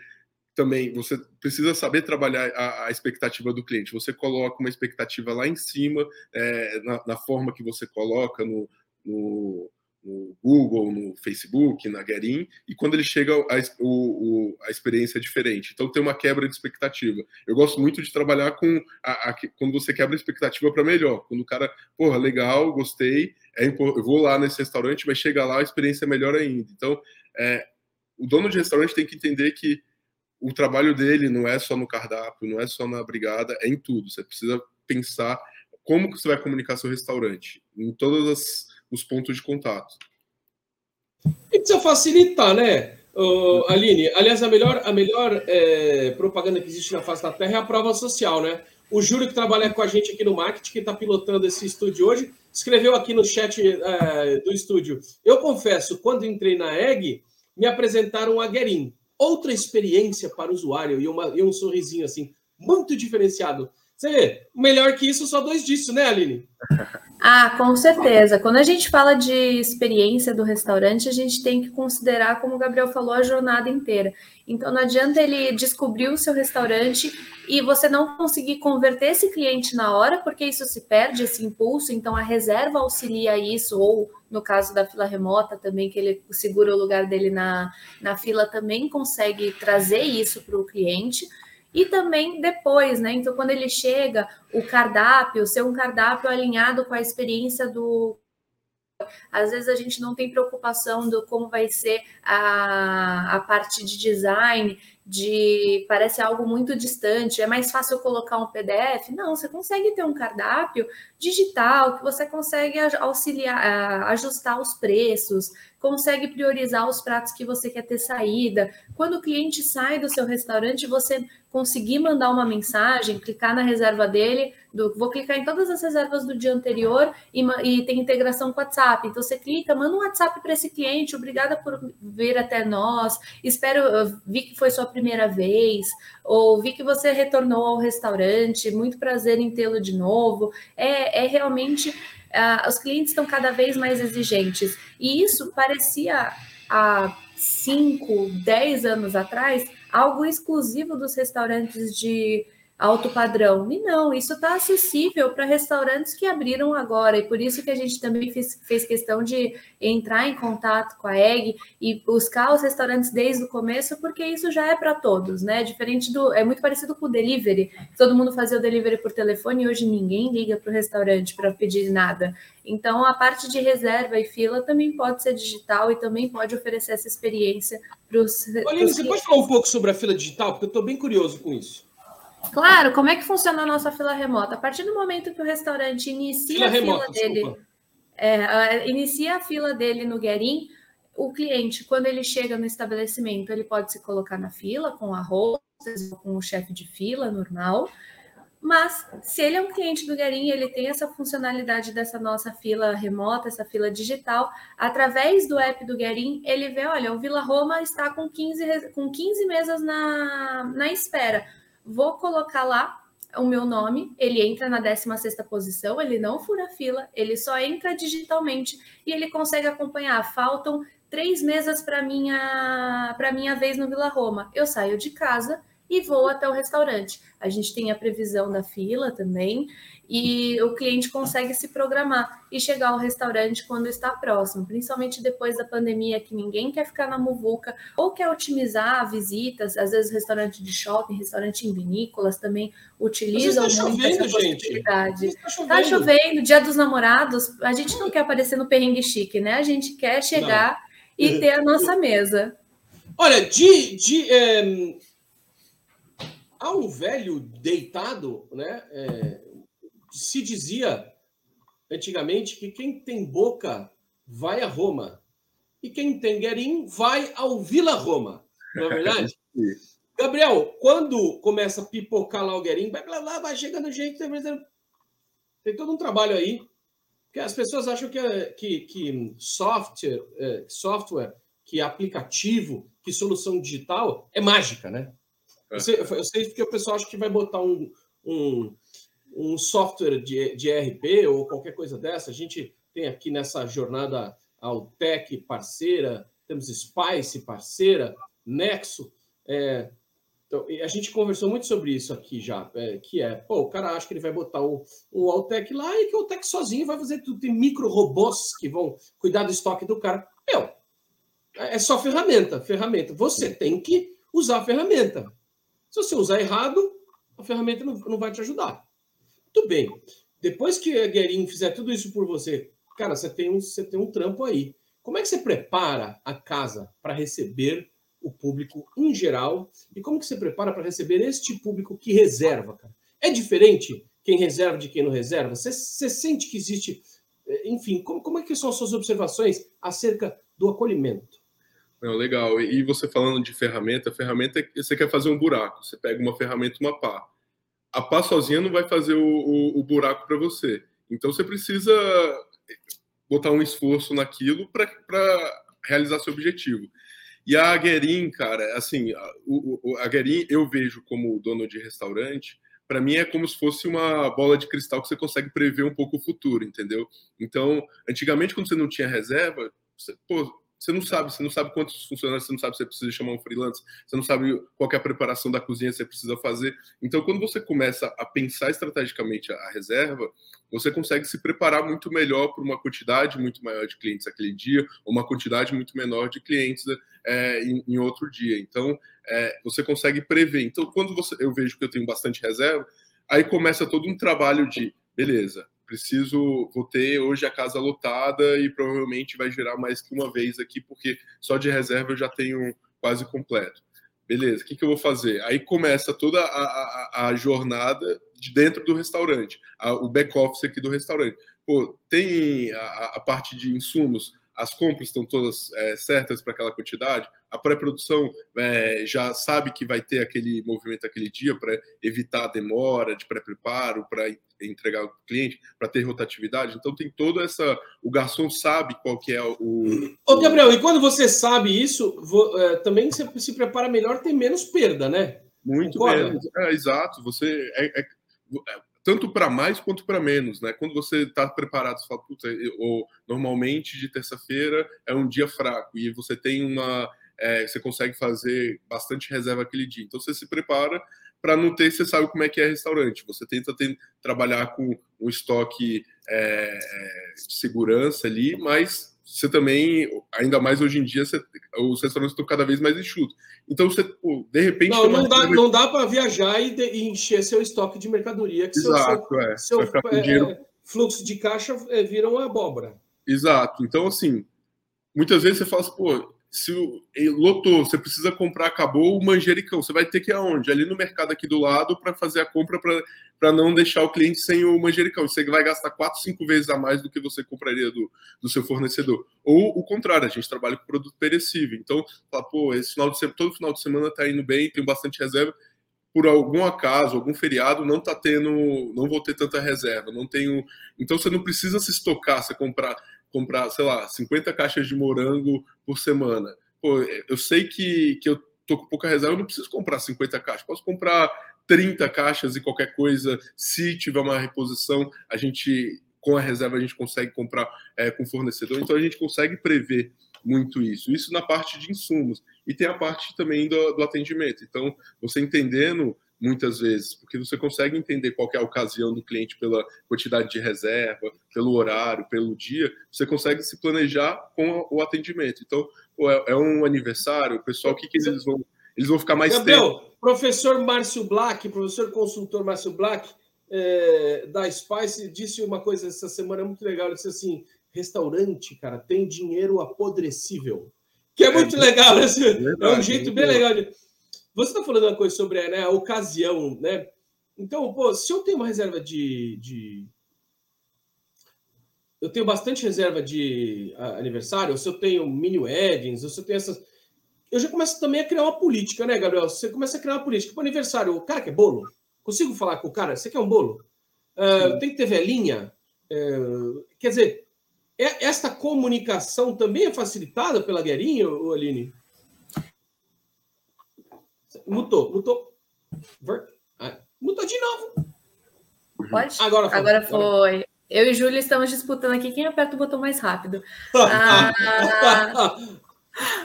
também você precisa saber trabalhar a, a expectativa do cliente. Você coloca uma expectativa lá em cima é, na, na, forma que você coloca no, no no Google, no Facebook, na Guerin, e quando ele chega, a, o, a experiência é diferente. Então tem uma quebra de expectativa. Eu gosto muito de trabalhar com a, a, quando você quebra a expectativa para melhor. Quando o cara, porra, legal, gostei, é, eu vou lá nesse restaurante, mas chega lá, a experiência é melhor ainda. Então, é, o dono de restaurante tem que entender que o trabalho dele não é só no cardápio, não é só na brigada, é em tudo. Você precisa pensar como que você vai comunicar seu restaurante, em todas as os pontos de contato. E precisa facilitar, né, uh, Aline? Aliás, a melhor, a melhor é, propaganda que existe na face da Terra é a prova social, né? O Júlio, que trabalha com a gente aqui no marketing, que está pilotando esse estúdio hoje, escreveu aqui no chat é, do estúdio. Eu confesso, quando entrei na EG, me apresentaram a Guerin. Outra experiência para o usuário e, uma, e um sorrisinho assim, muito diferenciado. Você vê, melhor que isso, só dois disso, né, Aline? [LAUGHS] Ah, com certeza. Quando a gente fala de experiência do restaurante, a gente tem que considerar, como o Gabriel falou, a jornada inteira. Então, não adianta ele descobrir o seu restaurante e você não conseguir converter esse cliente na hora, porque isso se perde, esse impulso. Então, a reserva auxilia isso, ou no caso da fila remota também, que ele segura o lugar dele na, na fila, também consegue trazer isso para o cliente e também depois, né? Então, quando ele chega, o cardápio, ser um cardápio alinhado com a experiência do. Às vezes a gente não tem preocupação do como vai ser a, a parte de design, de parece algo muito distante, é mais fácil colocar um PDF. Não, você consegue ter um cardápio digital que você consegue auxiliar, ajustar os preços, consegue priorizar os pratos que você quer ter saída. Quando o cliente sai do seu restaurante, você conseguir mandar uma mensagem, clicar na reserva dele, do, vou clicar em todas as reservas do dia anterior e, e tem integração com o WhatsApp. Então você clica, manda um WhatsApp para esse cliente, obrigada por vir até nós, espero, vi que foi sua primeira vez, ou vi que você retornou ao restaurante, muito prazer em tê-lo de novo. É, é realmente uh, os clientes estão cada vez mais exigentes. E isso parecia há 5, 10 anos atrás algo exclusivo dos restaurantes de alto padrão. E não, isso está acessível para restaurantes que abriram agora, e por isso que a gente também fez, fez questão de entrar em contato com a EG e buscar os restaurantes desde o começo, porque isso já é para todos, né? Diferente do. É muito parecido com o delivery. Todo mundo fazia o delivery por telefone e hoje ninguém liga para o restaurante para pedir nada. Então, a parte de reserva e fila também pode ser digital e também pode oferecer essa experiência para os. Olha, você pode falar um pouco sobre a fila digital? Porque eu estou bem curioso com isso. Claro, como é que funciona a nossa fila remota? A partir do momento que o restaurante inicia fila a remota, fila dele, é, inicia a fila dele no Guerin, o cliente, quando ele chega no estabelecimento, ele pode se colocar na fila com a hostess, com o chefe de fila normal, mas se ele é um cliente do Guerin, ele tem essa funcionalidade dessa nossa fila remota, essa fila digital, através do app do Guerin, ele vê, olha, o Vila Roma está com 15, com 15 mesas na, na espera vou colocar lá o meu nome, ele entra na 16 posição, ele não fura fila, ele só entra digitalmente e ele consegue acompanhar. Faltam três mesas para minha para minha vez no Vila Roma. Eu saio de casa e vou até o restaurante. A gente tem a previsão da fila também e o cliente consegue se programar e chegar ao restaurante quando está próximo, principalmente depois da pandemia, que ninguém quer ficar na muvuca ou quer otimizar visitas, às vezes restaurante de shopping, restaurante em vinícolas também utilizam tá muito chovendo, essa possibilidade. Está chovendo. Tá chovendo, dia dos namorados, a gente não quer aparecer no perrengue chique, né? A gente quer chegar não. e ter a nossa mesa. Olha, de, de é... há um velho deitado, né? É se dizia antigamente que quem tem boca vai a Roma. E quem tem guerim vai ao Vila Roma. Não é verdade? [LAUGHS] Gabriel, quando começa a pipocar lá o guerim, vai lá, lá, vai chegando gente. Tem todo um trabalho aí. Porque as pessoas acham que, que, que software, é, software, que aplicativo, que solução digital é mágica, né? Eu sei, eu sei porque o pessoal acha que vai botar um, um, um software de, de RP ou qualquer coisa dessa. A gente tem aqui nessa jornada Altec parceira, temos Spice parceira, Nexo. É, então, a gente conversou muito sobre isso aqui já, é, que é, pô, o cara acha que ele vai botar o, o Altec lá e que o Altec sozinho vai fazer tudo. Tem micro robôs que vão cuidar do estoque do cara. Meu, é só ferramenta, ferramenta. Você tem que usar a ferramenta. Se você usar errado, a ferramenta não, não vai te ajudar. Muito bem. Depois que a Guerin fizer tudo isso por você, cara, você tem um, você tem um trampo aí. Como é que você prepara a casa para receber o público em geral? E como que você prepara para receber este público que reserva, cara? É diferente quem reserva de quem não reserva? Você, você sente que existe. Eh, enfim, como, como é que são as suas observações acerca do acolhimento? Não, legal. E você falando de ferramenta, ferramenta é você quer fazer um buraco. Você pega uma ferramenta, uma pá a pá sozinha não vai fazer o, o, o buraco para você. Então você precisa botar um esforço naquilo para realizar seu objetivo. E a Guerin, cara, assim, a, o, a Guerin eu vejo como dono de restaurante, para mim é como se fosse uma bola de cristal que você consegue prever um pouco o futuro, entendeu? Então, antigamente, quando você não tinha reserva, você, pô, você não sabe, você não sabe quantos funcionários, você não sabe se você precisa chamar um freelancer, você não sabe qual é a preparação da cozinha que você precisa fazer. Então, quando você começa a pensar estrategicamente a reserva, você consegue se preparar muito melhor para uma quantidade muito maior de clientes aquele dia, ou uma quantidade muito menor de clientes é, em, em, outro dia. Então, é, você consegue prever. Então, quando você, eu vejo que eu tenho bastante reserva, aí começa todo um trabalho de, beleza, preciso, vou ter hoje a casa lotada e provavelmente vai gerar mais que uma vez aqui, porque só de reserva eu já tenho quase completo. Beleza, o que, que eu vou fazer? Aí começa toda a, a, a jornada de dentro do restaurante, a, o back-office aqui do restaurante. Pô, tem a, a parte de insumos, as compras estão todas é, certas para aquela quantidade, a pré-produção é, já sabe que vai ter aquele movimento aquele dia para evitar a demora de pré-preparo, para entregar ao cliente, para ter rotatividade. Então tem toda essa. O garçom sabe qual que é o. Ô, Gabriel, e quando você sabe isso, vou, é, também você se prepara melhor, tem menos perda, né? Muito Concorda? menos. É, exato. Você é, é tanto para mais quanto para menos, né? Quando você está preparado, você fala, puta, ou normalmente de terça-feira é um dia fraco e você tem uma, é, você consegue fazer bastante reserva aquele dia. Então você se prepara para não ter, você sabe como é que é restaurante. Você tenta trabalhar com um estoque é, é de segurança ali, mas você também, ainda mais hoje em dia, você, os restaurantes estão cada vez mais enxutos. Então, você, pô, de repente. Não, não dá, não dá para viajar e, de, e, encher seu estoque de mercadoria, que Exato, seu, é. seu é, dinheiro... fluxo de caixa é, vira uma abóbora. Exato. Então, assim, muitas vezes você fala assim, pô, se lotou, você precisa comprar, acabou o manjericão, você vai ter que ir aonde? Ali no mercado aqui do lado para fazer a compra para não deixar o cliente sem o manjericão. Você vai gastar quatro, cinco vezes a mais do que você compraria do, do seu fornecedor. Ou o contrário, a gente trabalha com produto perecível. Então, fala, pô, esse final de semana, todo final de semana está indo bem, tem bastante reserva. Por algum acaso, algum feriado, não tá tendo, não vou ter tanta reserva, não tenho. Então você não precisa se estocar, você comprar comprar, sei lá, 50 caixas de morango por semana. Pô, eu sei que, que eu tô com pouca reserva, eu não preciso comprar 50 caixas, posso comprar 30 caixas e qualquer coisa, se tiver uma reposição, a gente, com a reserva, a gente consegue comprar é, com fornecedor, então a gente consegue prever muito isso. Isso na parte de insumos. E tem a parte também do, do atendimento. Então, você entendendo muitas vezes, porque você consegue entender qual é a ocasião do cliente pela quantidade de reserva, pelo horário, pelo dia, você consegue se planejar com o atendimento. Então, é, é um aniversário, o pessoal, o que, que eles vão. Eles vão ficar mais Gabriel, tempo. professor Márcio Black, professor consultor Márcio Black, é, da Spice, disse uma coisa essa semana muito legal. Ele disse assim: restaurante, cara, tem dinheiro apodrecível. Que é, é muito legal, né? é um jeito bem legal de você está falando uma coisa sobre né, a ocasião, né? Então, pô, se eu tenho uma reserva de, de eu tenho bastante reserva de aniversário, ou se eu tenho mini weddings, ou se eu tenho essas. Eu já começo também a criar uma política, né, Gabriel? Você começa a criar uma política. Para aniversário, o cara quer bolo? Consigo falar com o cara? Você quer um bolo? Uh, tem que ter velhinha? Uh, quer dizer, é, esta comunicação também é facilitada pela Guerinha, Aline? Mutou, mutou. Ah, mutou de novo. Pode? Agora foi. Agora foi. Eu e Júlia estamos disputando aqui quem aperta o botão mais rápido. Ah, [LAUGHS]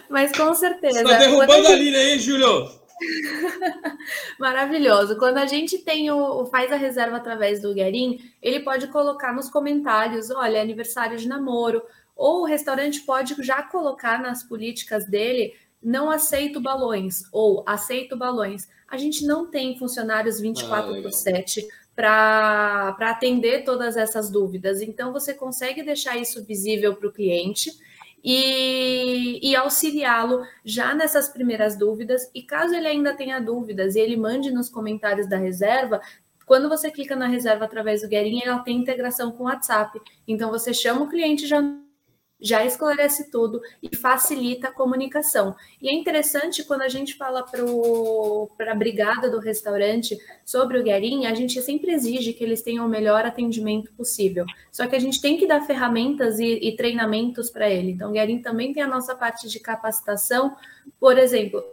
mas com certeza. Você está derrubando a, gente... a linha aí, Júlio. [LAUGHS] Maravilhoso. Quando a gente tem o faz a reserva através do Guerin, ele pode colocar nos comentários, olha, aniversário de namoro, ou o restaurante pode já colocar nas políticas dele, não aceito balões ou aceito balões. A gente não tem funcionários 24 ah, por 7 para atender todas essas dúvidas. Então, você consegue deixar isso visível para o cliente e, e auxiliá-lo já nessas primeiras dúvidas. E caso ele ainda tenha dúvidas e ele mande nos comentários da reserva, quando você clica na reserva através do Guerin, ela tem integração com o WhatsApp. Então, você chama o cliente já já esclarece tudo e facilita a comunicação. E é interessante quando a gente fala para a brigada do restaurante sobre o Guerin, a gente sempre exige que eles tenham o melhor atendimento possível. Só que a gente tem que dar ferramentas e, e treinamentos para ele. Então, o Guerin também tem a nossa parte de capacitação. Por exemplo,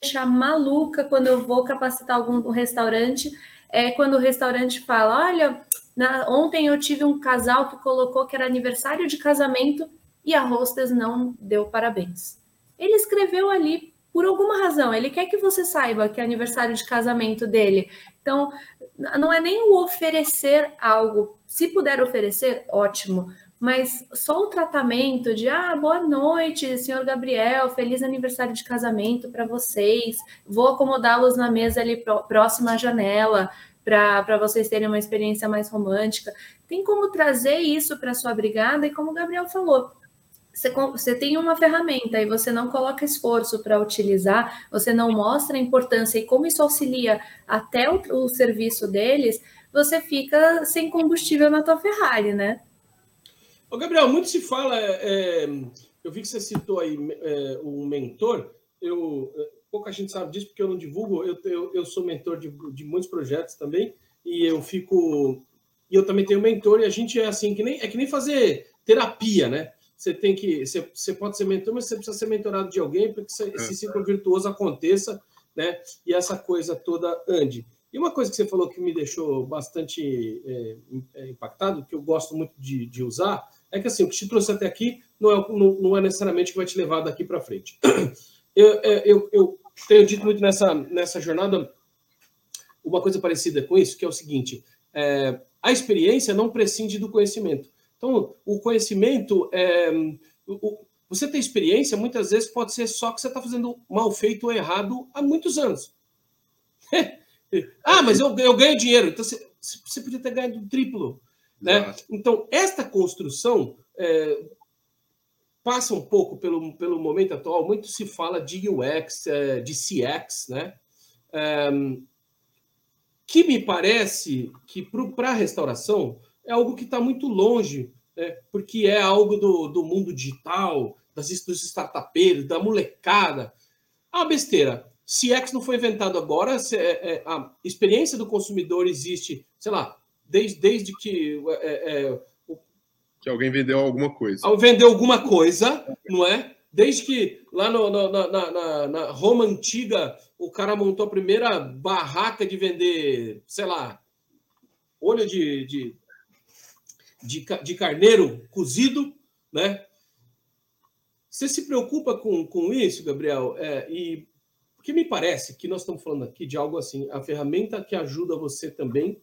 deixar maluca quando eu vou capacitar algum restaurante, é quando o restaurante fala: olha na, ontem eu tive um casal que colocou que era aniversário de casamento e a hostess não deu parabéns. Ele escreveu ali por alguma razão, ele quer que você saiba que é aniversário de casamento dele. Então, não é nem o oferecer algo. Se puder oferecer, ótimo. Mas só o tratamento de ah, boa noite, senhor Gabriel, feliz aniversário de casamento para vocês. Vou acomodá-los na mesa ali próxima à janela para vocês terem uma experiência mais romântica. Tem como trazer isso para sua brigada, e como o Gabriel falou, você, você tem uma ferramenta e você não coloca esforço para utilizar, você não mostra a importância e como isso auxilia até o, o serviço deles, você fica sem combustível na tua Ferrari, né? Ô, Gabriel, muito se fala. É, eu vi que você citou aí é, um mentor. Eu, pouca gente sabe disso porque eu não divulgo. Eu, eu, eu sou mentor de, de muitos projetos também e eu fico e eu também tenho mentor e a gente é assim que nem é que nem fazer terapia, né? Você tem que você, você pode ser mentor, mas você precisa ser mentorado de alguém para que esse, esse ciclo virtuoso aconteça, né? E essa coisa toda ande. E uma coisa que você falou que me deixou bastante é, é impactado, que eu gosto muito de, de, usar, é que assim, o que te trouxe até aqui não é, não, não é necessariamente o que vai te levar daqui para frente. Eu, é, eu, eu, tenho dito muito nessa, nessa jornada uma coisa parecida com isso, que é o seguinte: é, a experiência não prescinde do conhecimento. Então, o conhecimento, é, o, você ter experiência, muitas vezes pode ser só que você está fazendo mal feito ou errado há muitos anos. [LAUGHS] ah, mas eu, eu ganho dinheiro. Então, você, você podia ter ganhado um triplo. Né? Então, esta construção, é, passa um pouco pelo, pelo momento atual, muito se fala de UX, é, de CX, né? que me parece que para a restauração é algo que está muito longe, né? porque é algo do, do mundo digital, das, dos startupeiros, da molecada. Uma besteira. CX não foi inventado agora, é, é, a experiência do consumidor existe, sei lá, desde, desde que é, é que alguém vendeu alguma coisa. Vendeu alguma coisa, não é? Desde que lá no, no, na, na, na, Roma antiga o cara montou a primeira barraca de vender, sei lá, olho de, de, de, de carneiro cozido, né? Você se preocupa com, com isso, Gabriel? É, e porque me parece que nós estamos falando aqui de algo assim, a ferramenta que ajuda você também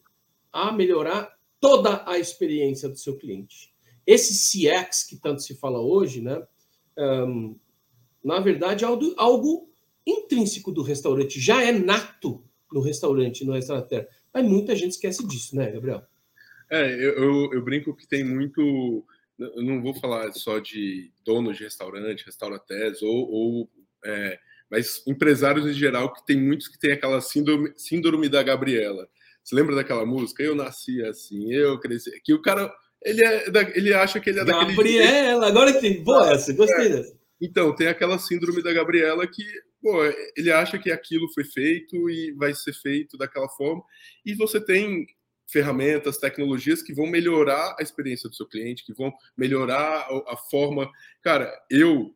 a melhorar toda a experiência do seu cliente. Esse CX que tanto se fala hoje, né, um, na verdade, é algo, algo intrínseco do restaurante, já é nato no restaurante, no restaurante. Mas muita gente esquece disso, né, Gabriel? É, eu, eu, eu brinco que tem muito. Eu não vou falar só de donos de restaurante, restaurantes, ou, ou é, mas empresários em geral, que tem muitos que têm aquela síndrome, síndrome da Gabriela. Você lembra daquela música? Eu nasci assim, eu cresci. Que o cara ele, é da, ele acha que ele é Gabriela, daquele. Gabriela, agora entendi. Boa essa, gostei é. dessa. Então, tem aquela síndrome da Gabriela que pô, ele acha que aquilo foi feito e vai ser feito daquela forma. E você tem ferramentas, tecnologias que vão melhorar a experiência do seu cliente, que vão melhorar a forma. Cara, eu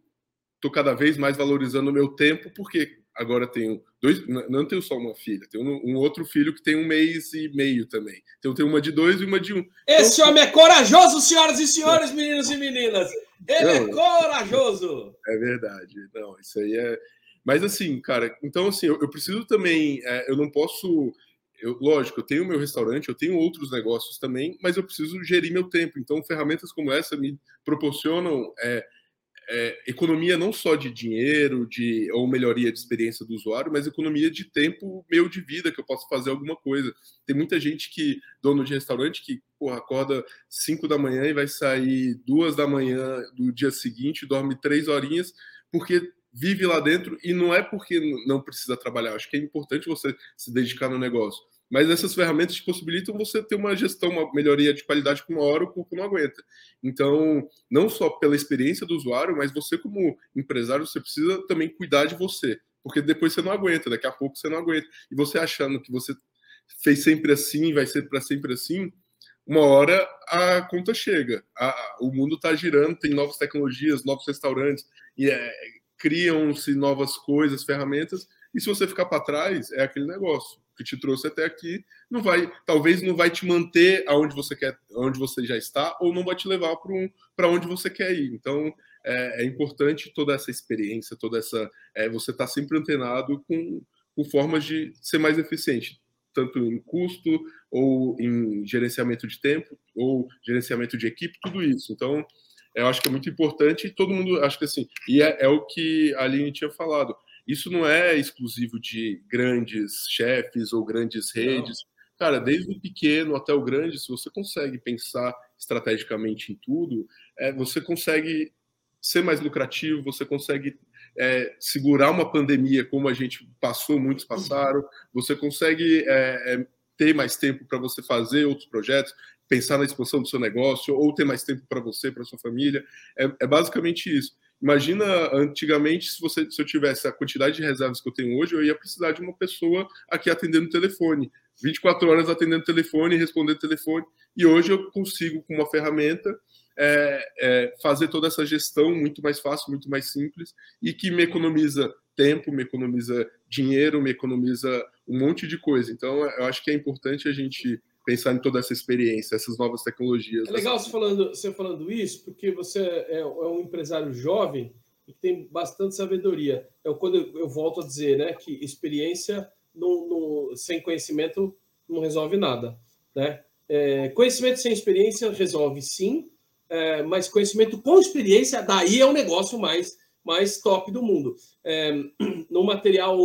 tô cada vez mais valorizando o meu tempo, porque agora tenho dois, não tenho só uma filha, tenho um, outro filho que tem um mês e meio também. Então eu tenho uma de dois e uma de um. Esse então, homem é corajoso, senhoras e senhores, meninos e meninas. Ele é não, é corajoso. É verdade. Não, isso aí é. Mas assim, cara, então assim, eu, eu preciso também, é, eu não posso eu, lógico, eu tenho meu restaurante, eu tenho outros negócios também, mas eu preciso gerir meu tempo. Então, ferramentas como essa me proporcionam é, é, economia não só de dinheiro, de ou melhoria de experiência do usuário, mas economia de tempo meu de vida que eu posso fazer alguma coisa. Tem muita gente que dono de restaurante que porra, acorda 5 da manhã e vai sair duas da manhã do dia seguinte, dorme três horinhas porque vive lá dentro e não é porque não precisa trabalhar. Acho que é importante você se dedicar no negócio. Mas essas ferramentas possibilitam você ter uma gestão, uma melhoria de qualidade com uma hora o corpo não aguenta. Então, não só pela experiência do usuário, mas você como empresário, você precisa também cuidar de você, porque depois você não aguenta, daqui a pouco você não aguenta. E você achando que você fez sempre assim, vai ser para sempre assim, uma hora a conta chega. A, o mundo está girando, tem novas tecnologias, novos restaurantes, e é, criam-se novas coisas, ferramentas, e se você ficar para trás, é aquele negócio que te trouxe até aqui, não vai, talvez não vai te manter aonde você quer, onde você já está, ou não vai te levar para um, onde você quer ir. Então é, é, importante toda essa experiência, toda essa, é, você está sempre antenado com, com formas de ser mais eficiente, tanto em custo ou em gerenciamento de tempo ou gerenciamento de equipe, tudo isso. Então eu acho que é muito importante e todo mundo acho que assim e é, é o que a Aline tinha falado isso não é exclusivo de grandes chefes ou grandes redes. Não. Cara, desde o pequeno até o grande, se você consegue pensar estrategicamente em tudo, é, você consegue ser mais lucrativo, você consegue é, segurar uma pandemia como a gente passou, muitos passaram, você consegue é, é ter mais tempo para você fazer outros projetos, pensar na expansão do seu negócio, ou ter mais tempo para você, para sua família. É, é basicamente isso. Imagina antigamente, se, você, se eu tivesse a quantidade de reservas que eu tenho hoje, eu ia precisar de uma pessoa aqui atendendo o telefone. 24 horas atendendo o telefone, respondendo o telefone. E hoje eu consigo, com uma ferramenta, é, é, fazer toda essa gestão muito mais fácil, muito mais simples e que me economiza tempo, me economiza dinheiro, me economiza um monte de coisa. Então, eu acho que é importante a gente pensar em toda essa experiência, essas novas tecnologias. É legal você falando, você falando isso, porque você é, é um empresário jovem e tem bastante sabedoria. É quando eu, eu volto a dizer, né, que experiência sem conhecimento não resolve nada, né? É, conhecimento sem experiência resolve sim, é, mas conhecimento com experiência daí é o negócio mais mais top do mundo. É, no material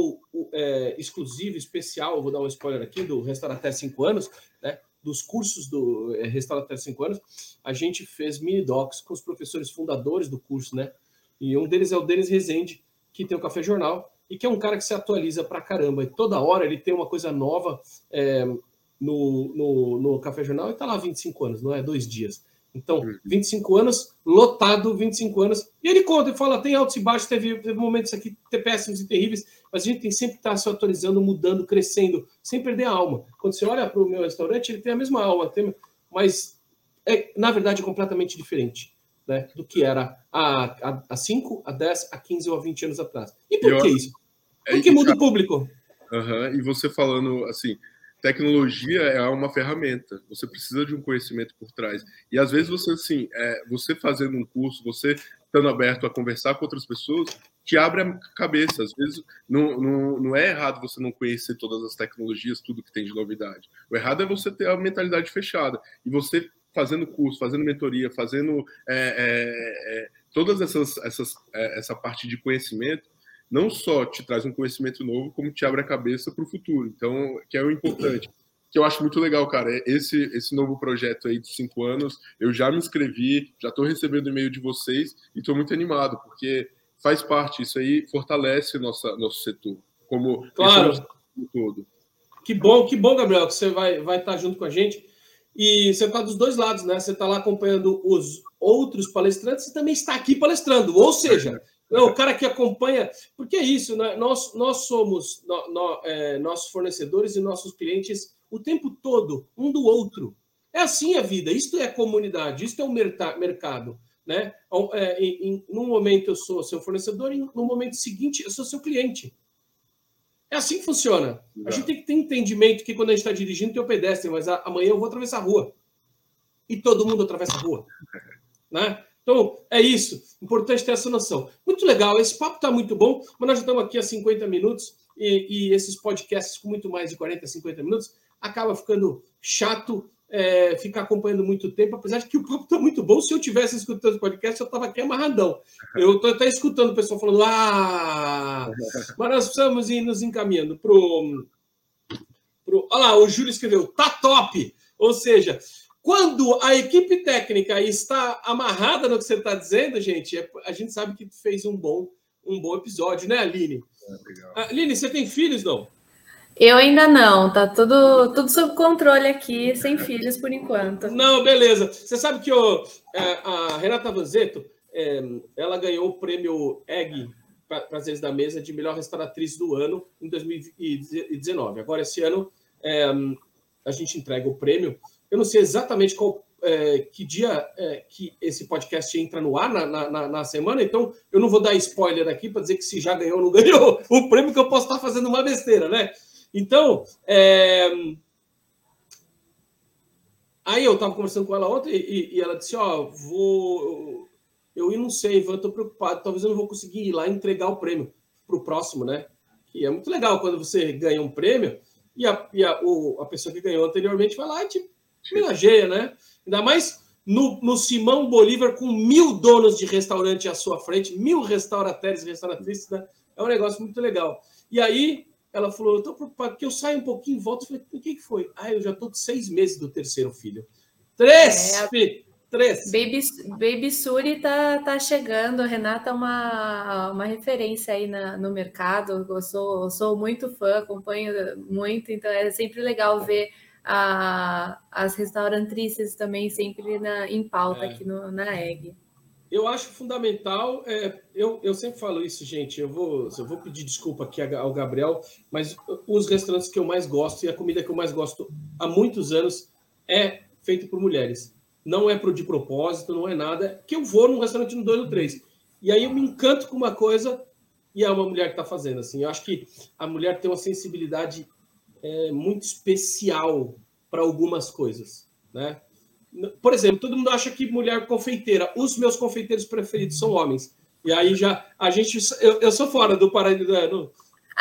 é, exclusivo, especial, vou dar um spoiler aqui, do Restaurateur 5 anos, né, dos cursos do é, Restaurateur 5 anos, a gente fez mini docs com os professores fundadores do curso, né? E um deles é o Denis Rezende, que tem o Café Jornal, e que é um cara que se atualiza pra caramba. E toda hora ele tem uma coisa nova é, no, no, no Café Jornal e tá lá 25 anos, não é? Dois dias. Então, 25 uhum. anos, lotado, 25 anos. E ele conta e fala: tem altos e baixos, teve, teve momentos aqui péssimos e terríveis, mas a gente tem sempre que estar se atualizando, mudando, crescendo, sem perder a alma. Quando você olha para o meu restaurante, ele tem a mesma alma, tem, mas é, na verdade, é completamente diferente né, do que era há, há, 5, há 10, há 15 ou há 20 anos atrás. E por Eu, que isso? É Porque muda o público. Uhum, e você falando assim, tecnologia é uma ferramenta. Você precisa de um conhecimento por trás. E às vezes você assim, é, você fazendo um curso, você estando aberto a conversar com outras pessoas, te abre a cabeça. Às vezes não, não, não é errado você não conhecer todas as tecnologias, tudo que tem de novidade. O errado é você ter a mentalidade fechada. E você fazendo curso, fazendo mentoria, fazendo é, é, é todas essas, essas é, essa parte de conhecimento, não só te traz um conhecimento novo, como te abre a cabeça para o futuro. Então, que é o importante. Que eu acho muito legal, cara. É esse, esse novo projeto aí de cinco anos, eu já me inscrevi, já estou recebendo e-mail de vocês e estou muito animado, porque faz parte, isso aí fortalece nossa, nosso setor. Como claro. todo. Que bom, que bom, Gabriel, que você vai, vai estar junto com a gente. E você está dos dois lados, né? Você está lá acompanhando os outros palestrantes e também está aqui palestrando. Ou seja, o cara que acompanha. Porque é isso, né? nós, nós somos no, no, é, nossos fornecedores e nossos clientes o tempo todo, um do outro. É assim a vida, isto é comunidade, isto é o mercado. Né? É, em, em, num momento eu sou seu fornecedor, e no momento seguinte eu sou seu cliente. É assim que funciona. A gente tem que ter entendimento que quando a gente está dirigindo tem o pedestre, mas amanhã eu vou atravessar a rua. E todo mundo atravessa a rua. Né? Então, é isso. Importante ter essa noção. Muito legal. Esse papo está muito bom, mas nós já estamos aqui há 50 minutos e, e esses podcasts com muito mais de 40, 50 minutos acaba ficando chato é, ficar acompanhando muito tempo, apesar de que o papo está muito bom. Se eu tivesse escutando o podcast, eu estava aqui amarradão. Eu estou até escutando o pessoal falando, ah, mas nós precisamos ir nos encaminhando para o. Olha lá, o Júlio escreveu, tá top! Ou seja, quando a equipe técnica está amarrada no que você está dizendo, gente, é, a gente sabe que fez um bom, um bom episódio, né, Aline? É, Aline, você tem filhos, não? Eu ainda não, tá tudo, tudo sob controle aqui, sem filhos por enquanto. Não, beleza. Você sabe que o, é, a Renata Vanzeto, é, ela ganhou o prêmio EG Prazeres da Mesa de melhor restauratriz do ano em 2019. Agora, esse ano, é, a gente entrega o prêmio. Eu não sei exatamente qual é, que dia é, que esse podcast entra no ar na, na, na, semana, então eu não vou dar spoiler aqui para dizer que se já ganhou ou não [LAUGHS] ganhou o prêmio, que eu posso estar fazendo uma besteira, né? Então, é... aí eu estava conversando com ela ontem e, e ela disse: Ó, oh, vou. Eu não sei, Ivan, estou preocupado. Talvez eu não vou conseguir ir lá entregar o prêmio para o próximo, né? Que é muito legal quando você ganha um prêmio e a, e a, o, a pessoa que ganhou anteriormente vai lá e te homenageia, né? Ainda mais no, no Simão Bolívar com mil donos de restaurante à sua frente, mil restaurateurs e restauratrizes, né? É um negócio muito legal. E aí ela falou: eu tô preocupado, porque eu saio um pouquinho e volto. Eu falei: o que, que foi? Ah, eu já tô de seis meses do terceiro filho. Três! É, filho, três! Baby, Baby Suri tá, tá chegando. A Renata é uma, uma referência aí na, no mercado. Eu sou, sou muito fã, acompanho muito, então é sempre legal ver. A, as restaurantrices também sempre na, em pauta é. aqui no, na EG eu acho fundamental. É, eu, eu sempre falo isso, gente. Eu vou, eu vou pedir desculpa aqui ao Gabriel, mas os restaurantes que eu mais gosto e a comida que eu mais gosto há muitos anos é feito por mulheres. Não é pro de propósito, não é nada. Que eu vou num restaurante no 2 ou 3. E aí eu me encanto com uma coisa e é uma mulher que está fazendo. Assim, eu acho que a mulher tem uma sensibilidade é, muito especial para algumas coisas, né? Por exemplo, todo mundo acha que mulher confeiteira. Os meus confeiteiros preferidos são homens. E aí já a gente. Eu, eu sou fora do paradigma.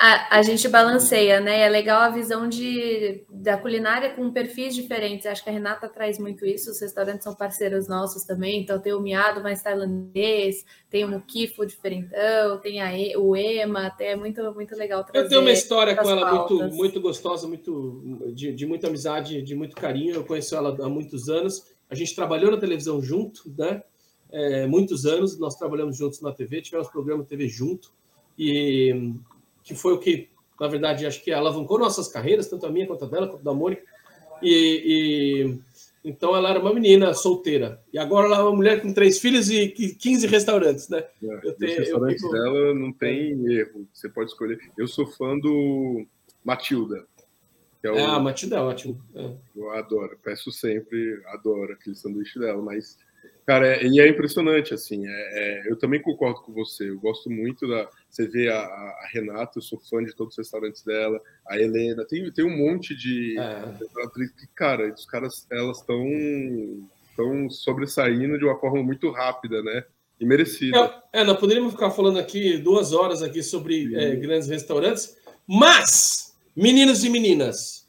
A, a gente balanceia, né? É legal a visão de, da culinária com perfis diferentes. Acho que a Renata traz muito isso. Os restaurantes são parceiros nossos também. Então tem o miado mais tailandês, tem o mukifo diferentão, tem a, o ema. Até é muito, muito legal trazer. Eu tenho uma história com ela muito, muito gostosa, muito de, de muita amizade, de muito carinho. Eu conheço ela há muitos anos. A gente trabalhou na televisão junto, né? É, muitos anos. Nós trabalhamos juntos na TV, tivemos programa TV junto. E que foi o que, na verdade, acho que alavancou nossas carreiras, tanto a minha quanto a dela, quanto a da Mônica. E, e, então ela era uma menina solteira. E agora ela é uma mulher com três filhos e 15 restaurantes, né? É, eu tenho, os restaurantes fico... dela não tem erro. Você pode escolher. Eu sou fã do Matilda. É o... Ah, Matilda é ótimo. É. Eu adoro. Peço sempre, adoro aquele sanduíche dela, mas Cara, é, e é impressionante, assim. É, é, eu também concordo com você. Eu gosto muito da. Você vê a, a, Renata, eu sou fã de todos os restaurantes dela. A Helena, tem, tem um monte de é. que, cara, os caras, elas estão estão sobressaindo de uma forma muito rápida, né? E merecida. É, é nós poderíamos ficar falando aqui duas horas aqui sobre é, grandes restaurantes, mas, meninos e meninas,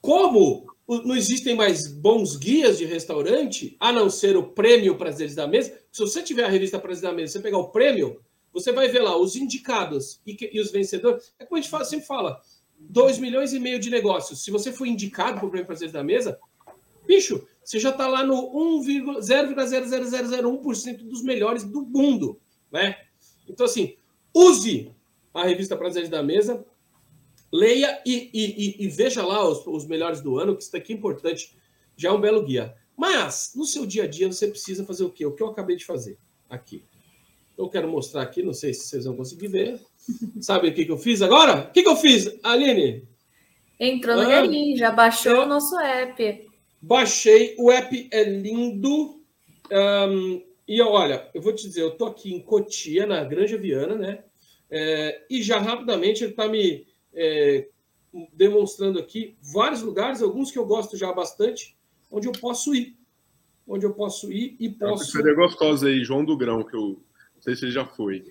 como não existem mais bons guias de restaurante, a não ser o prêmio Prazeres da Mesa. Se você tiver a revista Prazeres da Mesa, você pegar o prêmio, você vai ver lá os indicados e, e os vencedores. É como a gente fala, sempre fala, 2 milhões e meio de negócios. Se você for indicado para o prêmio Prazeres da Mesa, bicho, você já está lá no 0,00001% dos melhores do mundo, né? Então, assim, use a revista Prazeres da Mesa, leia e, e, e, veja lá os, os, melhores do ano, que isso daqui é importante. já é um belo guia. Mas, no seu dia a dia, você precisa fazer o quê? O que eu acabei de fazer aqui. Eu quero mostrar aqui, não sei se vocês vão conseguir ver. Sabe o que, que eu fiz agora? O que, que eu fiz, Aline? Entrou no ah, Guerin, já baixou eu... o nosso app. Baixei, o app é lindo. Um, e olha, eu vou te dizer, eu tô aqui em Cotia, na Granja Viana, né? É, e já rapidamente ele está me é, demonstrando aqui vários lugares, alguns que eu gosto já bastante, onde eu posso ir. Onde eu posso ir e posso. Seria gostosa aí, João do Grão, que eu sei se já foi.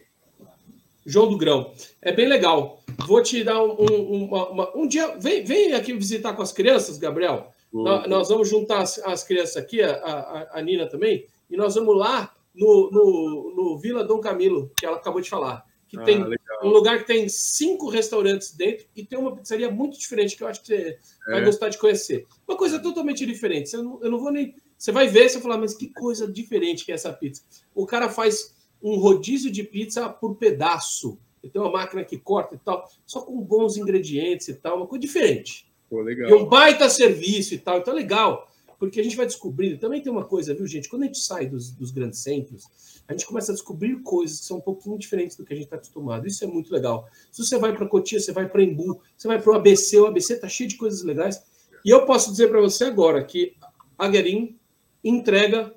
João do Grão. É bem legal. Vou te dar um, um, uma, uma, um dia. Vem, vem aqui visitar com as crianças, Gabriel. Nós, nós vamos juntar as, as crianças aqui, a, a, a, Nina também, e nós vamos lá no, no, no Vila Dom Camilo, que ela acabou de falar. Que ah, tem legal. um lugar que tem cinco restaurantes dentro e tem uma pizzaria muito diferente que eu acho que você é. vai gostar de conhecer. Uma coisa totalmente diferente. Eu não, eu não vou nem. Você vai ver, você vai falar, mas que coisa diferente que é essa pizza. O cara faz um rodízio de pizza por pedaço. Ele tem uma máquina que corta e tal, só com bons ingredientes e tal, uma coisa diferente. Pô, legal. E um baita serviço e tal, então é legal, porque a gente vai descobrindo. Também tem uma coisa, viu, gente? Quando a gente sai dos, dos grandes centros, a gente começa a descobrir coisas que são um pouquinho diferentes do que a gente está acostumado. Isso é muito legal. Se você vai para Cotia, você vai para Embu, você vai para o ABC, o ABC está cheio de coisas legais. E eu posso dizer para você agora que a Guerin entrega,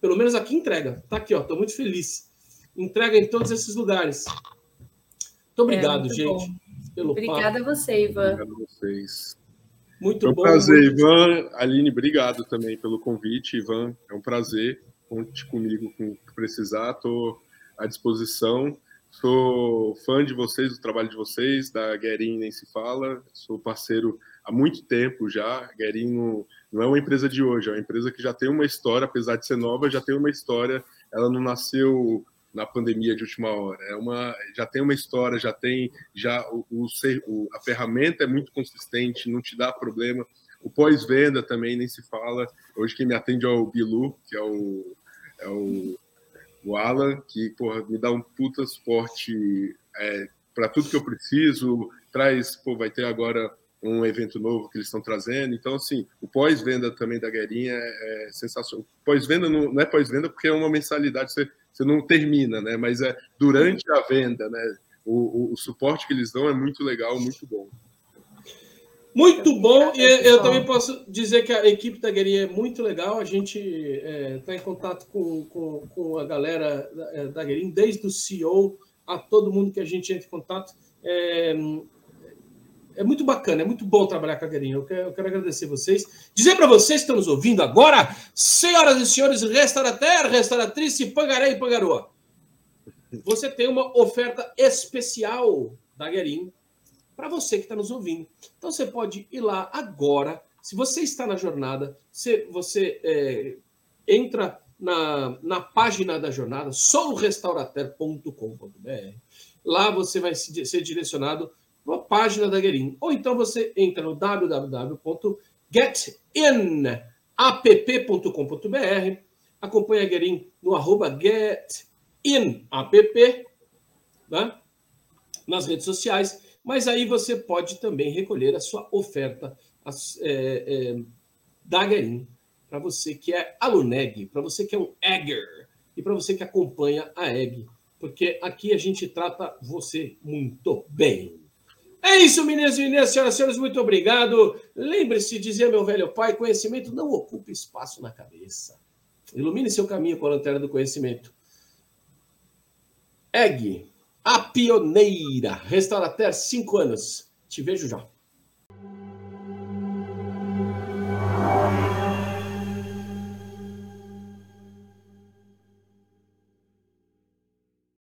pelo menos aqui entrega. Tá aqui, ó, estou muito feliz entrega em todos esses lugares. Muito obrigado, é, muito gente. Pelo Obrigada papo. a você, Ivan. Obrigado a vocês. Muito é um bom. prazer, muito... Ivan. Aline, obrigado também pelo convite. Ivan, é um prazer. Conte comigo com o que precisar. Estou à disposição. Sou fã de vocês, do trabalho de vocês, da Guerin nem se fala. Sou parceiro há muito tempo já. Guerin não, não é uma empresa de hoje, é uma empresa que já tem uma história, apesar de ser nova, já tem uma história. Ela não nasceu na pandemia de última hora. É uma, já tem uma história, já tem, já o, o a ferramenta é muito consistente, não te dá problema. O pós-venda também nem se fala. Hoje quem me atende é o Bilu, que é o, é o, o Alan, que porra, me dá um puta suporte é, para tudo que eu preciso. Traz, pô, vai ter agora um evento novo que eles estão trazendo. Então, assim, o pós-venda também da Guerinha é, é sensacional. Pós-venda não, não, é pós-venda porque é uma mensalidade, você, você não termina, né? Mas é durante a venda, né? O, o, o suporte que eles dão é muito legal, muito bom. Muito bom, e eu também posso dizer que a equipe da Guerinha é muito legal. A gente está é, tá em contato com, com, com, a galera da, é, da Guerinha, desde o CEO a todo mundo que a gente entra em contato. É, é muito bacana, é muito bom trabalhar com a Guerinha. Eu quero, eu quero agradecer vocês. Dizer para vocês que estão nos ouvindo agora, senhoras e senhores, restaurateur, restauratriz, pangaré e pangaroa. Você tem uma oferta especial da Guerin para você que está nos ouvindo. Então você pode ir lá agora. Se você está na jornada, você, você é, entra na, na página da jornada, sourestaurateur.com.br. Lá você vai ser direcionado uma página da Guerin. Ou então você entra no www.getinapp.com.br, acompanha a Guerin no arroba getinapp, né? nas redes sociais, mas aí você pode também recolher a sua oferta é, é, da Guerin, para você que é aluneg, para você que é um Egger, e para você que acompanha a Egg, porque aqui a gente trata você muito bem. É isso, meninas e meninas, senhoras e senhores, muito obrigado. Lembre-se, dizia meu velho pai, conhecimento não ocupa espaço na cabeça. Ilumine seu caminho com a lanterna do conhecimento. Egg, a pioneira, restaura até cinco anos. Te vejo já.